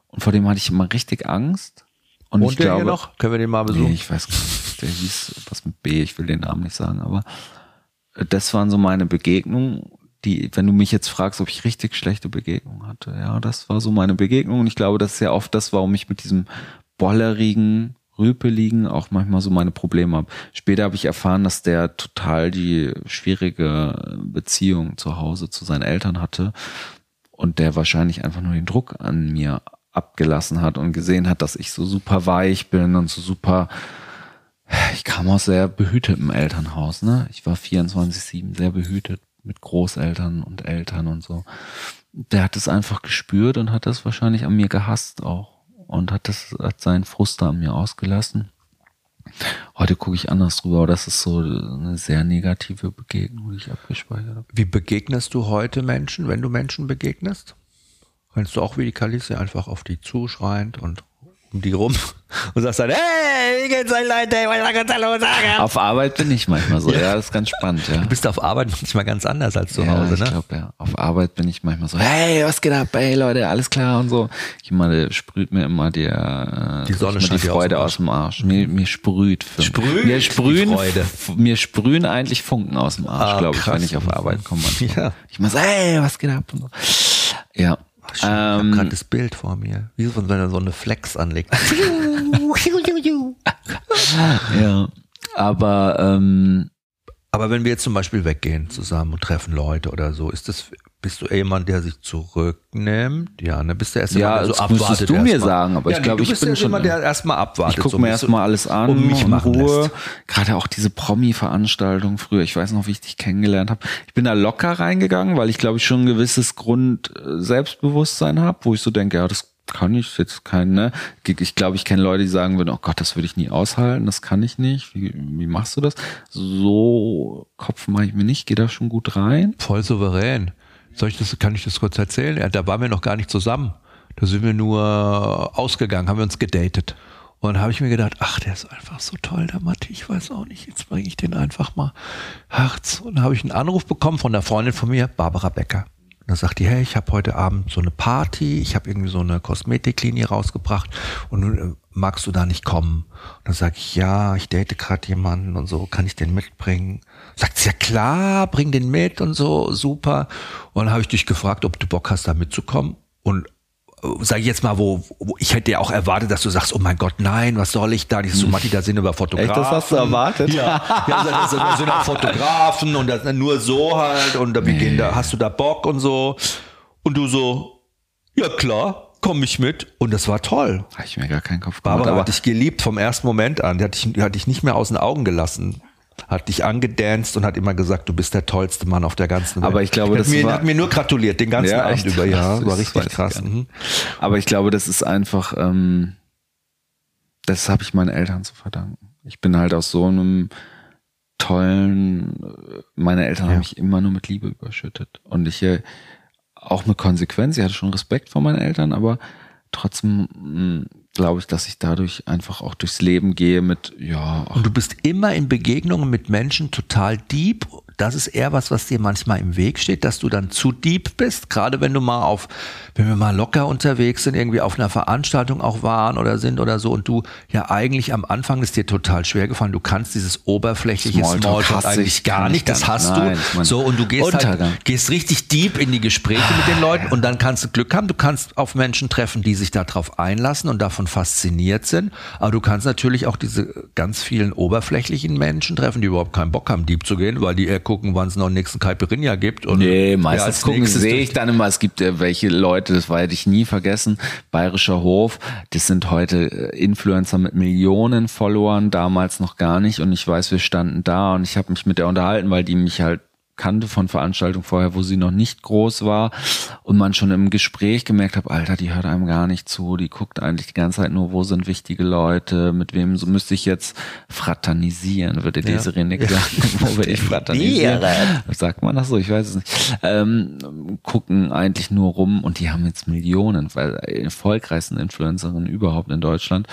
Und vor dem hatte ich immer richtig Angst. Und, ich der glaube, hier noch? Können wir den mal Nee, besuchen? ich weiß gar nicht, der hieß was mit B, ich will den Namen nicht sagen, aber das waren so meine Begegnungen, die, wenn du mich jetzt fragst, ob ich richtig schlechte Begegnungen hatte, ja, das war so meine Begegnung und ich glaube, das ist ja oft das, warum ich mit diesem bollerigen, rüpeligen auch manchmal so meine Probleme habe. Später habe ich erfahren, dass der total die schwierige Beziehung zu Hause zu seinen Eltern hatte und der wahrscheinlich einfach nur den Druck an mir abgelassen hat und gesehen hat, dass ich so super weich bin und so super ich kam aus sehr behütetem Elternhaus, ne? Ich war 24-7 sehr behütet mit Großeltern und Eltern und so. der hat es einfach gespürt und hat das wahrscheinlich an mir gehasst auch und hat das hat seinen Frust an mir ausgelassen. Heute gucke ich anders drüber, aber das ist so eine sehr negative Begegnung, die ich abgespeichert habe. Wie begegnest du heute Menschen, wenn du Menschen begegnest? Rennst du auch wie die Kalisse einfach auf die zuschreiend und um die rum und sagst dann, hey, wie geht's euch Leute? Was kannst Hallo sagen? Auf Arbeit bin ich manchmal so, ja, das ist ganz spannend, ja. Du bist auf Arbeit manchmal ganz anders als zu ja, Hause, ich ne? glaube, ja. Auf Arbeit bin ich manchmal so, hey, was geht ab, ey, Leute, alles klar und so. Ich meine, sprüht mir immer der, äh, Die Sonne die Freude aus aus dem Arsch. Mir, mir sprüht. Sprüht mir die sprühen, Freude. mir sprühen eigentlich Funken aus dem Arsch, Ah, glaube ich, wenn ich auf Arbeit komme. Ja. Ich mal so, hey, was geht ab und so. Ja. Ich habe Ähm, gerade das Bild vor mir. Wie so, wenn er so eine Flex anlegt. [LAUGHS] ja. Aber, ähm, Aber wenn wir jetzt zum Beispiel weggehen zusammen und treffen Leute oder so, ist das, bist du eher jemand, der sich zurücknimmt? Ja, ne? Bist du erst Ja, jemand, der so das abwartet? müsstest du mir sagen, aber ich nee, glaube, du ich bist bin ja schon- jemand, der erstmal abwartet. Ich gucke so mir erstmal alles an, und mich in Ruhe. lässt. Gerade auch diese Promi-Veranstaltung früher, ich weiß noch, wie ich dich kennengelernt habe. Ich bin da locker reingegangen, weil ich glaube ich schon ein gewisses Grund äh, Selbstbewusstsein habe, wo ich so denke, ja, das kann ich jetzt kein, ne? Ich glaube, ich kenne Leute, die sagen würden, oh Gott, das würde ich nie aushalten, das kann ich nicht. Wie, wie machst du das? So Kopf mache ich mir nicht, gehe da schon gut rein. Voll souverän. Soll ich das, kann ich das kurz erzählen? Ja, da waren wir noch gar nicht zusammen. Da sind wir nur ausgegangen, haben wir uns gedatet. Und dann habe ich mir gedacht, ach, der ist einfach so toll, der Matti, ich weiß auch nicht, jetzt bringe ich den einfach mal Herz. Und dann habe ich einen Anruf bekommen von einer Freundin von mir, Barbara Becker. Und dann sagt die, hey, ich habe heute Abend so eine Party, ich habe irgendwie so eine Kosmetiklinie rausgebracht und äh, magst du da nicht kommen? Und dann sage ich, ja, ich date gerade jemanden und so, kann ich den mitbringen? Sagt sie, ja klar, bring den mit und so, super. Und dann habe ich dich gefragt, ob du Bock hast, da mitzukommen. Und sage ich jetzt mal, wo, wo ich hätte ja auch erwartet, dass du sagst, oh mein Gott, nein, was soll ich da? Ich so, Matti, da sind aber Fotografen. [LAUGHS] Echt, das hast du erwartet? Ja, ja da sind, da sind auch Fotografen und das nur so halt und da, gehen da, hast du da Bock und so. Und du so, ja klar, komm ich mit. Und das war toll. Habe ich mir gar keinen Kopf gemacht. Barbara aber hat dich geliebt vom ersten Moment an. Die hat dich, die hat dich nicht mehr aus den Augen gelassen. Hat dich angedanzt und hat immer gesagt, du bist der tollste Mann auf der ganzen Welt. Aber ich glaube, hat das mir, war- hat mir nur gratuliert, den ganzen Ja, Abend echt? über. Ja, Ach, war das richtig krass. Mhm. Aber ich glaube, das ist einfach, ähm, das habe ich meinen Eltern zu verdanken. Ich bin halt aus so einem tollen, äh, meine Eltern Ja. haben mich immer nur mit Liebe überschüttet. Und ich äh, auch mit Konsequenz, ich hatte schon Respekt vor meinen Eltern, aber trotzdem mh, glaube ich, dass ich dadurch einfach auch durchs Leben gehe mit, ja, ach, Und du bist immer in Begegnungen mit Menschen total deep. Das ist eher was, was dir manchmal im Weg steht, dass du dann zu deep bist. Gerade wenn du mal auf, wenn wir mal locker unterwegs sind, irgendwie auf einer Veranstaltung auch waren oder sind oder so und du ja eigentlich am Anfang ist dir total schwer gefallen. Du kannst dieses oberflächliche Smalltalk Smalltalk, eigentlich gar nicht. Das hast. Nein, du. so und du gehst Untergang. halt, gehst richtig deep in die Gespräche mit den Leuten und dann kannst du Glück haben. Du kannst auf Menschen treffen, die sich darauf einlassen und davon fasziniert sind. Aber du kannst natürlich auch diese ganz vielen oberflächlichen Menschen treffen, die überhaupt keinen Bock haben, deep zu gehen, weil die eher gucken, wann es noch den nächsten Caipirinha gibt. Und Nee, ja, meistens nächstes sehe ich dann immer, es gibt äh, welche Leute, das werde ich nie vergessen, Bayerischer Hof, das sind heute äh, Influencer mit Millionen Followern, damals noch gar nicht und ich weiß, wir standen da und ich habe mich mit der unterhalten, weil die mich halt kannte von Veranstaltungen vorher, wo sie noch nicht groß war und man schon im Gespräch gemerkt hat, Alter, die hört einem gar nicht zu, die guckt eigentlich die ganze Zeit nur, wo sind wichtige Leute, mit wem so müsste ich jetzt fraternisieren, würde diese René [LAUGHS] sagen, wo würde ich fraternisieren? Sagt man das so? Ich weiß es nicht. Ähm, gucken eigentlich nur rum und die haben jetzt Millionen, weil erfolgreichsten Influencerinnen überhaupt in Deutschland.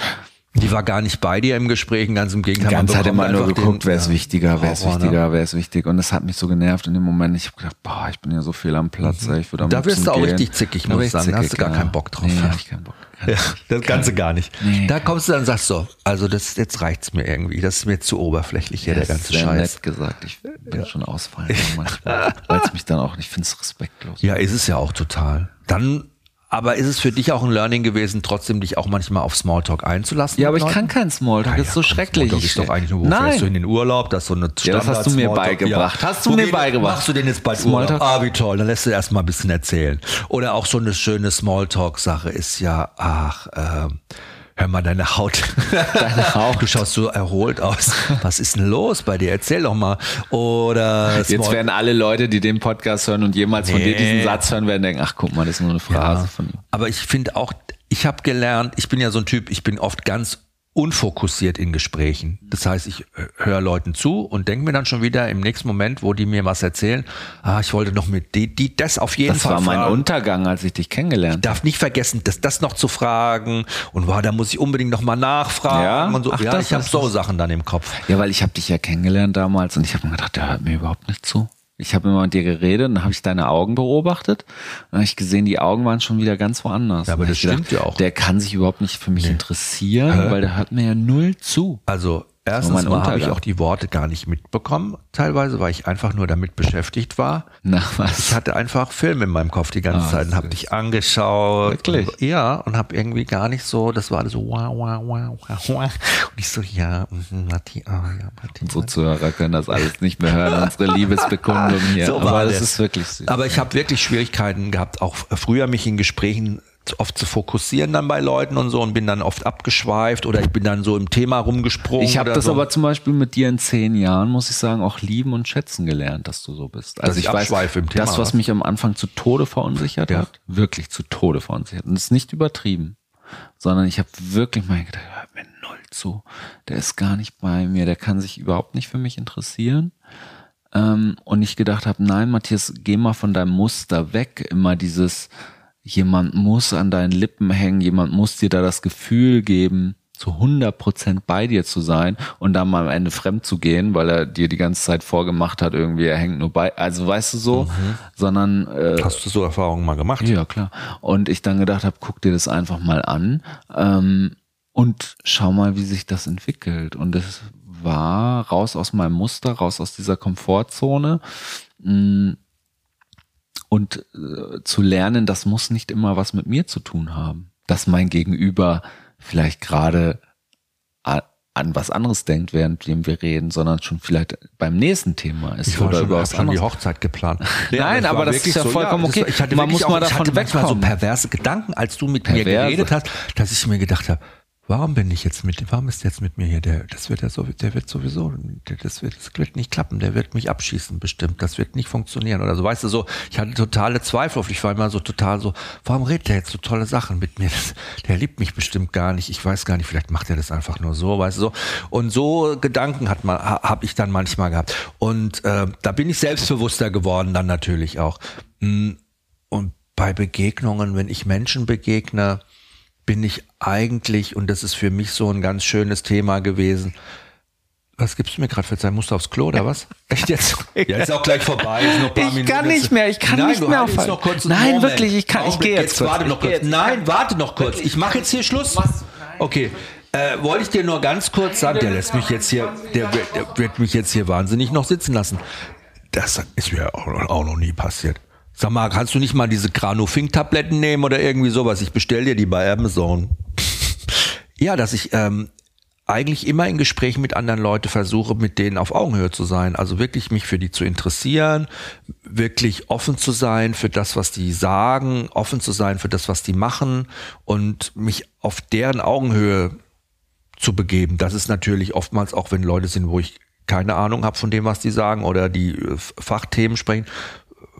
Die war gar nicht bei dir im Gespräch, ganz im Gegenteil. Die ganze Zeit immer nur geguckt, wer ist ja, wichtiger, wer ist ne? wichtiger, wer ist wichtig. Und das hat mich so genervt in dem Moment. Ich habe gedacht, boah, ich bin ja so viel am Platz. ey, Ich würde am Da wirst du auch gehen. richtig zickig, muss ich sagen. Da hast zickig, du gar keinen Bock drauf, Nee, ja. hab ich keinen Bock. Ja, das Ganze gar nicht. Nee. Da kommst du dann und sagst so, also das, jetzt reicht's mir irgendwie. Das ist mir zu oberflächlich hier, der Das ganze Scheiß. nett gesagt. Ich bin schon ausfallen manchmal, weil es mich dann auch nicht, ich finde es respektlos. Ja, ist es ja auch total. Dann, aber ist es für dich auch ein Learning gewesen, trotzdem dich auch manchmal auf Smalltalk einzulassen? Ja, aber ich kann keinen Smalltalk, das ist so komm, schrecklich. Smalltalk ist doch eigentlich nur, wo Nein. fährst du in den Urlaub, das ist so eine Ja, das hast du mir Standard-Smalltalk. beigebracht. Hast du Wo mir beigebracht. Machst du den jetzt bald Smalltalk? Urlaub? Ah, wie toll. Dann lässt du erst mal ein bisschen erzählen. Oder auch so eine schöne Smalltalk-Sache ist ja, ach, ähm, hör mal deine Haut. [LAUGHS] Deine Haut. Du schaust so erholt aus. Was ist denn los bei dir? Erzähl doch mal. Oder Jetzt Small- werden alle Leute, die den Podcast hören und jemals von Nee. dir diesen Satz hören, werden denken, ach guck mal, das ist nur eine Phrase Ja. von ihm. Aber ich finde auch, ich habe gelernt, ich bin ja so ein Typ, ich bin oft ganz unfokussiert in Gesprächen. Das heißt, ich äh, höre Leuten zu und denke mir dann schon wieder im nächsten Moment, wo die mir was erzählen, ah, ich wollte noch mit die, die das auf jeden Das Fall war mein fragen. Untergang, als ich dich kennengelernt habe. darf nicht vergessen, das, das noch zu fragen und wow, da muss ich unbedingt noch mal nachfragen Ja? und so. Ach, ja, das ich habe so das. Sachen dann im Kopf. Ja, weil ich habe dich ja kennengelernt damals und ich habe mir gedacht, der hört mir überhaupt nicht zu. Ich habe immer mit dir geredet und dann habe ich deine Augen beobachtet und dann habe ich gesehen, die Augen waren schon wieder ganz woanders. Ja, aber das ich gedacht, stimmt ja auch. Der kann sich überhaupt nicht für mich interessieren, weil der hört mir ja null zu. Also erstens mal habe ich auch die Worte gar nicht mitbekommen, teilweise, weil ich einfach nur damit beschäftigt war. Nach Ich was? hatte einfach Filme in meinem Kopf die ganze Ah, Zeit und habe dich angeschaut. Wirklich? Und, ja, und habe irgendwie gar nicht so, das war alles so wow, wow, wow, wow, wow. Und ich so, ja, mhm, Matti, ah, ja, Matti. Unsere Zuhörer können das alles nicht mehr hören, unsere Liebesbekundung [LAUGHS] hier. So war aber das das. ist wirklich süß. Aber ich habe wirklich Schwierigkeiten gehabt, auch früher mich in Gesprächen oft zu fokussieren dann bei Leuten und so und bin dann oft abgeschweift oder ich bin dann so im Thema rumgesprungen. Ich habe das so. aber zum Beispiel mit dir in zehn Jahren, muss ich sagen, auch lieben und schätzen gelernt, dass du so bist. Also ich ich weiß, im Thema, das, was mich am Anfang zu Tode verunsichert Ja. hat, wirklich zu Tode verunsichert. Und das ist nicht übertrieben, sondern ich habe wirklich mal gedacht, hört mir null zu. Der ist gar nicht bei mir, der kann sich überhaupt nicht für mich interessieren. Ähm, und ich gedacht habe, nein, Matthias, geh mal von deinem Muster weg. Immer dieses, jemand muss an deinen Lippen hängen, jemand muss dir da das Gefühl geben, zu 100 Prozent bei dir zu sein und dann mal am Ende fremd zu gehen, weil er dir die ganze Zeit vorgemacht hat, irgendwie er hängt nur bei, also weißt du so, sondern äh, Hast du so Erfahrungen mal gemacht? ja, klar. Und ich dann gedacht habe, guck dir das einfach mal an ähm, und schau mal, wie sich das entwickelt. Und es war raus aus meinem Muster, raus aus dieser Komfortzone mh, und äh, zu lernen, das muss nicht immer was mit mir zu tun haben. Dass mein Gegenüber vielleicht gerade an was anderes denkt, währenddem wir reden, sondern schon vielleicht beim nächsten Thema ist Ich war oder schon, über was schon die anderes. Hochzeit geplant. [LAUGHS] Nein, es aber das ist ja vollkommen das okay. war- Ich hatte Man muss mal auch, ich davon hatte manchmal so wegkommen. perverse Gedanken, als du mit mir Perverse. geredet hast, dass ich mir gedacht habe, warum bin ich jetzt mit, warum ist jetzt mit mir hier? Der, das wird ja so, der wird sowieso, das wird, das wird nicht klappen, der wird mich abschießen bestimmt, das wird nicht funktionieren oder so, weißt du so, ich hatte totale Zweifel auf, ich war immer so total so, warum redet der jetzt so tolle Sachen mit mir, das, der liebt mich bestimmt gar nicht, ich weiß gar nicht, vielleicht macht er das einfach nur so, weißt du so, und so Gedanken hat man, ha, habe ich dann manchmal gehabt. Und äh, da bin ich selbstbewusster geworden dann natürlich auch. Mm, und bei Begegnungen, wenn ich Menschen begegne, bin ich eigentlich, und das ist für mich so ein ganz schönes Thema gewesen, was gibst du mir gerade für Zeit? Musst du aufs Klo oder was? Echt jetzt? [LAUGHS] Ja, ist auch gleich vorbei. Ist noch ein paar Ich Minuten. kann nicht mehr, ich kann Nein, nicht mehr jetzt aufhalten. noch kurz Nein, Moment. wirklich, ich kann- ich gehe jetzt kurz. Warte noch kurz. jetzt. Nein, warte noch kurz. Ich mache jetzt hier Schluss. Okay. Äh, wollte ich dir nur ganz kurz sagen, der lässt mich jetzt hier, der, wird- der wird mich jetzt hier wahnsinnig noch sitzen lassen. Das ist mir auch noch nie passiert. Sag mal, kannst du nicht mal diese Granofink-Tabletten nehmen oder irgendwie sowas? Ich bestell dir die bei Amazon. [LAUGHS] Ja, dass ich ähm, eigentlich immer in Gesprächen mit anderen Leuten versuche, mit denen auf Augenhöhe zu sein. Also wirklich mich für die zu interessieren, wirklich offen zu sein für das, was die sagen, offen zu sein für das, was die machen und mich auf deren Augenhöhe zu begeben. Das ist natürlich oftmals auch, wenn Leute sind, wo ich keine Ahnung habe von dem, was die sagen oder die äh, Fachthemen sprechen,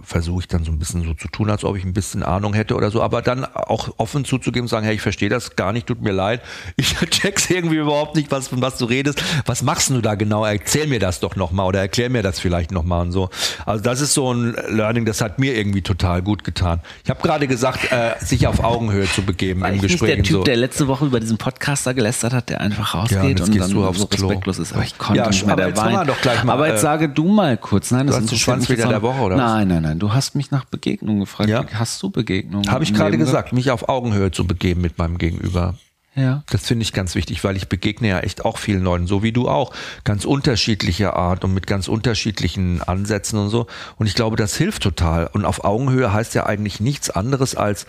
versuche ich dann so ein bisschen so zu tun, als ob ich ein bisschen Ahnung hätte oder so, aber dann auch offen zuzugeben, sagen, hey, ich verstehe das gar nicht, tut mir leid, [LAUGHS] ich check's irgendwie überhaupt nicht, was von was du redest. Was machst du da genau? Erzähl mir das doch nochmal oder erklär mir das vielleicht nochmal und so. Also das ist so ein Learning, das hat mir irgendwie total gut getan. Ich habe gerade gesagt, äh, sich auf Augenhöhe zu begeben War im ich nicht Gespräch. der und Typ, so. der letzte Woche über diesen Podcaster gelästert hat, der einfach Ja, rausgeht und jetzt und gehst dann du aufs so Klo. respektlos ist. Aber ich konnte Ja, nicht mehr, aber gleich mal, aber jetzt äh, sage du mal kurz. Nein, das den interessiert Schwanz wieder der Woche, oder was? Nein, nein, nein. Du hast mich nach Begegnungen gefragt. Ja. Hast du Begegnungen? Habe ich gerade gesagt, mich auf Augenhöhe zu begeben mit meinem Gegenüber. Ja. Das finde ich ganz wichtig, weil ich begegne ja echt auch vielen Leuten, so wie du auch, ganz unterschiedlicher Art und mit ganz unterschiedlichen Ansätzen und so. Und ich glaube, das hilft total. Und auf Augenhöhe heißt ja eigentlich nichts anderes als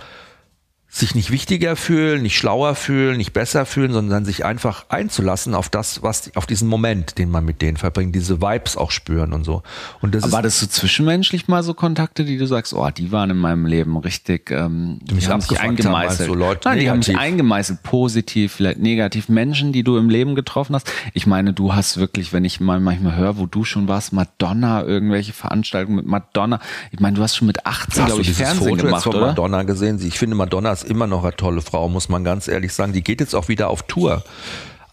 sich nicht wichtiger fühlen, nicht schlauer fühlen, nicht besser fühlen, sondern sich einfach einzulassen auf das, was, auf diesen Moment, den man mit denen verbringt, diese Vibes auch spüren und so. Und das Aber ist, das so zwischenmenschlich mal so Kontakte, die du sagst, oh, die waren in meinem Leben richtig, ähm, die mich haben sich haben, eingemeißelt. meinst du, Leute, Nein, die haben sich eingemeißelt, positiv, vielleicht negativ. Menschen, die du im Leben getroffen hast. Ich meine, du hast wirklich, wenn ich mal manchmal höre, wo du schon warst, Madonna, irgendwelche Veranstaltungen mit Madonna. Ich meine, du hast schon mit 18, Hast glaube ich, Fernsehen Foto gemacht, jetzt von oder? Madonna gesehen? Ich finde, Madonna ist immer noch eine tolle Frau, muss man ganz ehrlich sagen. Die geht jetzt auch wieder auf Tour.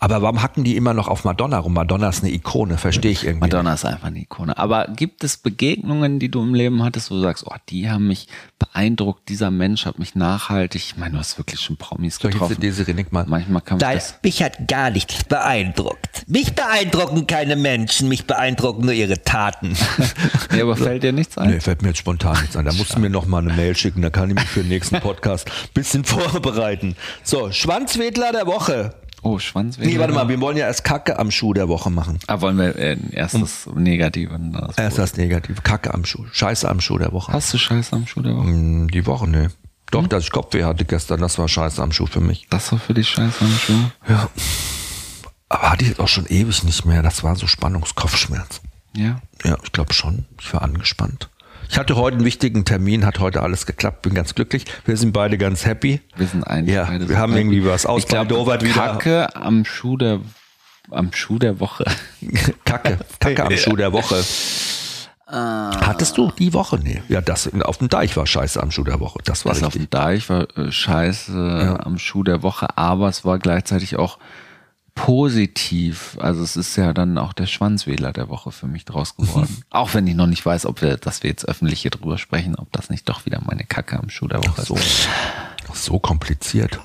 Aber warum hacken die immer noch auf Madonna rum? Madonna ist eine Ikone, verstehe ich irgendwie. Madonna ist einfach eine Ikone. Aber gibt es Begegnungen, die du im Leben hattest, wo du sagst, oh, die haben mich beeindruckt, dieser Mensch hat mich nachhaltig, ich meine, du hast wirklich schon Promis ich getroffen. Nick mal? Manchmal kann man Nein, das. mich hat gar nichts beeindruckt. Mich beeindrucken keine Menschen, mich beeindrucken nur ihre Taten. [LAUGHS] Nee, aber fällt dir nichts ein? Nee, fällt mir jetzt spontan nichts ein. Da musst du mir noch mal eine Mail schicken, da kann ich mich für den nächsten Podcast ein bisschen [LAUGHS] vorbereiten. So, Schwanzwedler der Woche. Oh, Schwanzwedel. Nee, warte mal, wir wollen ja erst Kacke am Schuh der Woche machen. Ah, wollen wir äh, erst das Negative und das Erst das Negative. Kacke am Schuh. Scheiße am Schuh der Woche. Hast du Scheiße am Schuh der Woche? Hm, Die Woche, nee. Doch, dass ich Kopfweh hatte gestern, das war Scheiße am Schuh für mich. Das war für dich Scheiße am Schuh? Ja. Aber hatte ich auch schon ewig nicht mehr. Das war so Spannungskopfschmerz. Ja. Ja, ich glaube schon. Ich war angespannt. Ich hatte heute einen wichtigen Termin, hat heute alles geklappt, bin ganz glücklich. Wir sind beide ganz happy. Wir sind eigentlich Ja, beide wir haben irgendwie was Ich ausbaldowert glaube, wieder. Kacke am Schuh der am Schuh der Woche. [LAUGHS] Kacke, Kacke am Schuh der Woche. Hattest du die Woche? Nee. Ja, das auf dem Deich war Scheiße am Schuh der Woche. Das war Das auf richtig. dem Deich war äh, Scheiße am Schuh der Woche, aber es war gleichzeitig auch positiv. Also es ist ja dann auch der Schwanzwähler der Woche für mich draus geworden. [LAUGHS] auch wenn ich noch nicht weiß, ob wir, dass wir jetzt öffentlich hier drüber sprechen, ob das nicht doch wieder meine Kacke am Schuh der Woche So, ist. so kompliziert.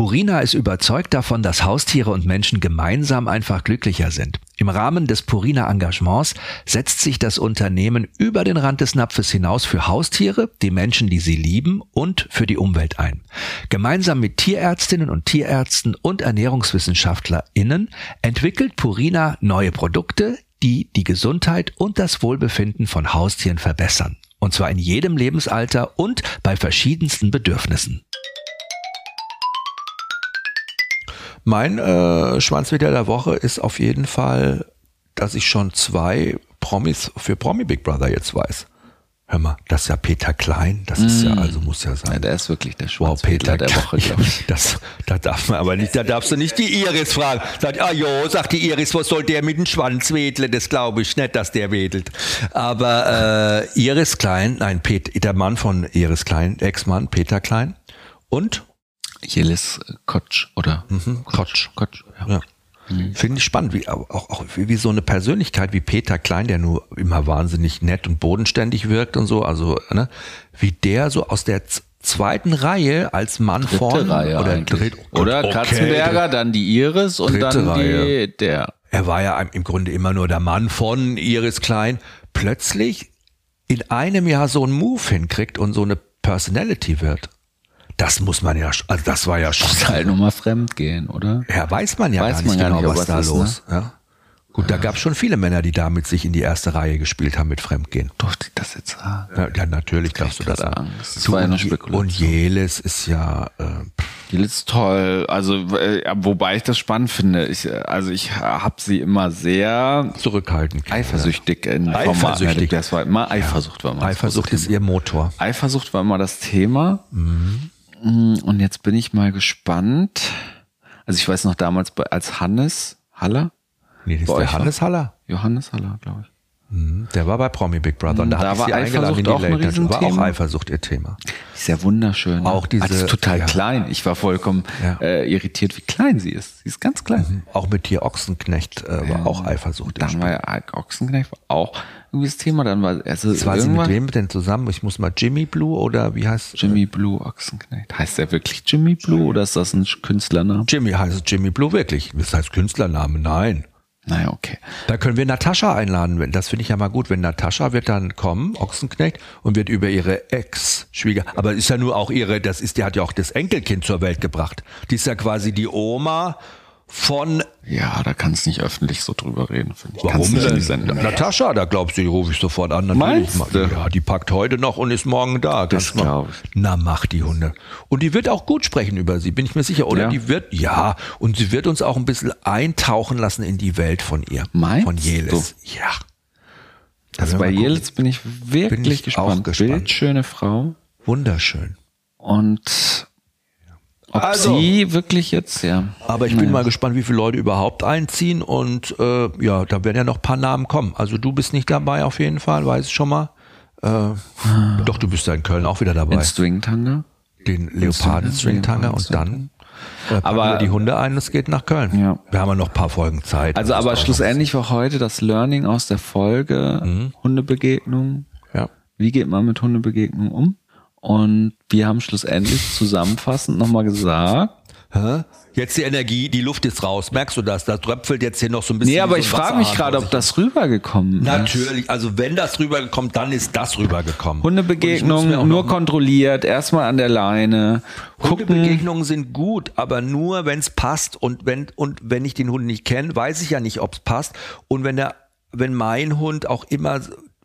Purina ist überzeugt davon, dass Haustiere und Menschen gemeinsam einfach glücklicher sind. Im Rahmen des Purina Engagements setzt sich das Unternehmen über den Rand des Napfes hinaus für Haustiere, die Menschen, die sie lieben und für die Umwelt ein. Gemeinsam mit Tierärztinnen und Tierärzten und ErnährungswissenschaftlerInnen entwickelt Purina neue Produkte, die die Gesundheit und das Wohlbefinden von Haustieren verbessern. Und zwar in jedem Lebensalter und bei verschiedensten Bedürfnissen. Mein äh, Schwanzwedel der Woche ist auf jeden Fall, dass ich schon zwei Promis für Promi Big Brother jetzt weiß. Hör mal, das ist ja Peter Klein, das ist ja, also muss ja sein. Ja, der ist wirklich der Wow, Schwanzwähler Peter der Woche, glaube ich. Das, da darf man aber nicht, da darfst du nicht die Iris fragen. Sagt, ah jo, sagt die Iris, was soll der mit dem Schwanz wedeln? Das glaube ich nicht, dass der wedelt. Aber äh, Iris Klein, nein, Pet, der Mann von Iris Klein, Ex-Mann, Peter Klein und Jelis Kotsch oder mhm, Kotsch. Kotsch. Ja. Ja. Finde ich spannend, wie auch, auch wie, wie so eine Persönlichkeit wie Peter Klein, der nur immer wahnsinnig nett und bodenständig wirkt und so, also ne, wie der so aus der zweiten Reihe als Mann Dritte vorne Reihe oder dritt, oh oder okay, Katzenberger, dann die Iris und dann Reihe. die, der. Er war ja im Grunde immer nur der Mann von Iris Klein. Plötzlich in einem Jahr so einen Move hinkriegt und so eine Personality wird. Das muss man ja, also das war ja schon, Halt nur mal fremd gehen, oder? ja, weiß man ja Weiß gar man nicht genau, nicht, was was da ist, ne? los. Ja. Gut, da gab es schon viele Männer, die damit sich in die erste Reihe gespielt haben mit Fremdgehen. Durfte ich das jetzt sagen? Ja, ja natürlich darfst du das sagen. Angst. Das war ja Je- Spekulation. und Jeles ist ja, äh, Die ist toll. Also, äh, ja, wobei ich das spannend finde. Ich, äh, also ich habe sie immer sehr zurückhaltend. eifersüchtig in Eifersüchtig. Das war immer Eifersucht war immer das Eifersucht ist ihr Motor. Eifersucht war immer das Thema. Mhm. Mm, Und jetzt bin ich mal gespannt. Also ich weiß noch damals als Hannes Haller, Nee, das ist der war- Hannes Haller. Johannes Haller, glaube ich. Der war bei Promi Big Brother und da, Da hat ich war sie eingeladen in Eifersucht die auch Late. War auch? Eifersucht ihr Thema. Ist ja wunderschön. Auch diese- die ist total ja. klein. Ich war vollkommen Ja. äh, irritiert, wie klein sie ist. Sie ist ganz klein. Auch mit Tier Ochsenknecht äh, war auch Eifersucht. Dann war ja Ochsenknecht war auch irgendwie das Thema. Dann war also war sie mit wem denn zusammen? Ich muss mal Jimmy Blue oder wie heißt Jimmy Blue Ochsenknecht. Heißt der wirklich Jimmy Blue oder ist das ein Künstlername? Jimmy heißt Jimmy Blue wirklich. Das heißt Künstlername, nein. Naja, okay. Da können wir Natascha einladen. Das finde ich ja mal gut. Wenn Natascha wird dann kommen, Ochsenknecht, und wird über ihre Ex-Schwieger, aber ist ja nur auch ihre, das ist, die hat ja auch das Enkelkind zur Welt gebracht. Die ist ja quasi die Oma von Ja, da kannst du nicht öffentlich so drüber reden, finde ich. Warum du denn? Natascha, da glaubst du, die rufe ich sofort an. Natürlich. Meinst du? Ja, die packt heute noch und ist morgen da. Das Kannst mal- glaub ich. Na, mach die Hunde. Und die wird auch gut sprechen über sie, bin ich mir sicher. Oder Ja. die wird, ja, und sie wird uns auch ein bisschen eintauchen lassen in die Welt von ihr. Meinst Von Jelis. Ja. Da Also bei. Jelitz bin ich wirklich Bin ich gespannt. auch gespannt. Bildschöne Frau. Wunderschön. Und ob Also. sie wirklich jetzt, ja. Aber ich bin mal gespannt, wie viele Leute überhaupt einziehen. Und äh, ja, da werden ja noch ein paar Namen kommen. Also du bist nicht dabei auf jeden Fall, weiß ich schon mal. Äh, doch, du bist ja in Köln auch wieder dabei. In Stringtanga. den Leoparden Stringtanger und dann äh, Aber- wir die Hunde ein es geht nach Köln. Ja. Wir haben ja noch ein paar Folgen Zeit. Also aber schlussendlich war heute das Learning aus der Folge Mhm. Hundebegegnung. Ja. Wie geht man mit Hundebegegnungen um? Und wir haben schlussendlich zusammenfassend nochmal gesagt, Hä? Jetzt die Energie, die Luft ist raus. Merkst du das? Da tröpfelt jetzt hier noch so ein bisschen. nee, aber ich so ein frage mich gerade, ob das rübergekommen ist. Natürlich, also wenn das rübergekommen, dann ist das rübergekommen. Ich Hundebegegnungen nur kontrolliert, erstmal an der Leine, gucken. Hundebegegnungen sind gut, aber nur wenn es passt und wenn und wenn ich den Hund nicht kenne, weiß ich ja nicht, ob es passt. Und wenn der, wenn mein Hund auch immer,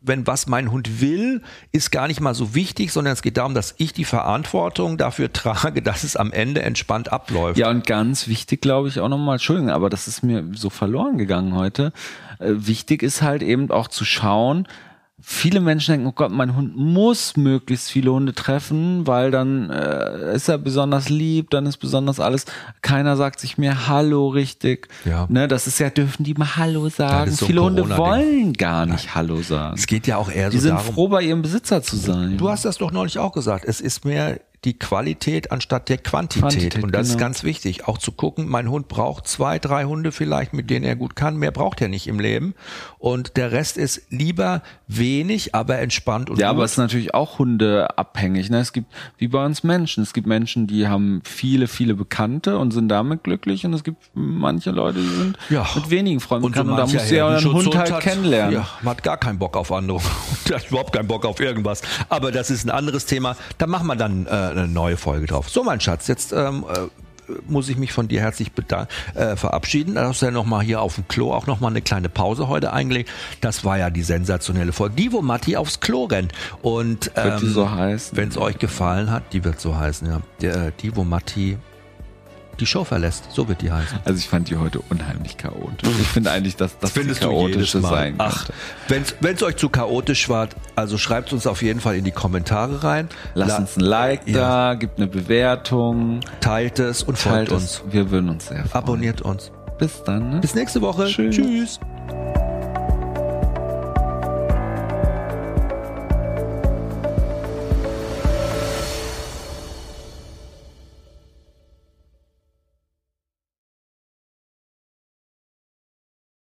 wenn was mein Hund will, ist gar nicht mal so wichtig, sondern es geht darum, dass ich die Verantwortung dafür trage, [LAUGHS] dass es am Ende entspannt abläuft. Ja, und ganz wichtig, glaube ich, auch nochmal, Entschuldigung, aber das ist mir so verloren gegangen heute. Äh, wichtig ist halt eben auch zu schauen, viele Menschen denken, oh Gott, mein Hund muss möglichst viele Hunde treffen, weil dann äh, ist er besonders lieb, dann ist besonders alles. Keiner sagt sich mehr Hallo richtig. Ja. Ne, das ist ja, dürfen die mal Hallo sagen. so viele Hunde wollen gar nicht Hallo sagen. Es geht ja auch eher Die so sind darum. froh, bei ihrem Besitzer zu sein. Du hast das doch neulich auch gesagt. Es ist mehr die Qualität anstatt der Quantität. Quantität, und das ist genau. ganz wichtig. Auch zu gucken, mein Hund braucht zwei, drei Hunde vielleicht, mit denen er gut kann. Mehr braucht er nicht im Leben. Und der Rest ist lieber wenig, aber entspannt und Ja, gut. aber es ist natürlich auch hundeabhängig. Ne? Es gibt, wie bei uns Menschen, es gibt Menschen, die haben viele, viele Bekannte und sind damit glücklich und es gibt manche Leute, die sind Ja. mit wenigen Freunden Und so und da du ja euren Hund halt hat- kennenlernen. Ja, man hat gar keinen Bock auf andere. [LAUGHS] Der hat überhaupt keinen Bock auf irgendwas. Aber das ist ein anderes Thema. Da machen wir dann äh, eine neue Folge drauf. So, mein Schatz, jetzt ähm, äh, muss ich mich von dir herzlich äh, verabschieden. Da hast du ja nochmal hier auf dem Klo auch nochmal eine kleine Pause heute eingelegt. Das war ja die sensationelle Folge. Die, wo Matti aufs Klo rennt. Und ähm, die so? Wenn es euch gefallen hat, die wird so heißen, ja. Der, die, wo Matti die Show verlässt. So wird die heißen. Also ich fand die heute unheimlich chaotisch. Ich finde eigentlich, dass das Findest chaotische sein Ach, wenn es euch zu chaotisch war, also schreibt uns auf jeden Fall in die Kommentare rein. Lasst La- uns ein Like Ja. da, gibt eine Bewertung, Teilt es und teilt folgt uns. uns. Wir würden uns sehr freuen. Abonniert uns. Bis dann. Ne? Bis nächste Woche. Tschüss. Tschüss.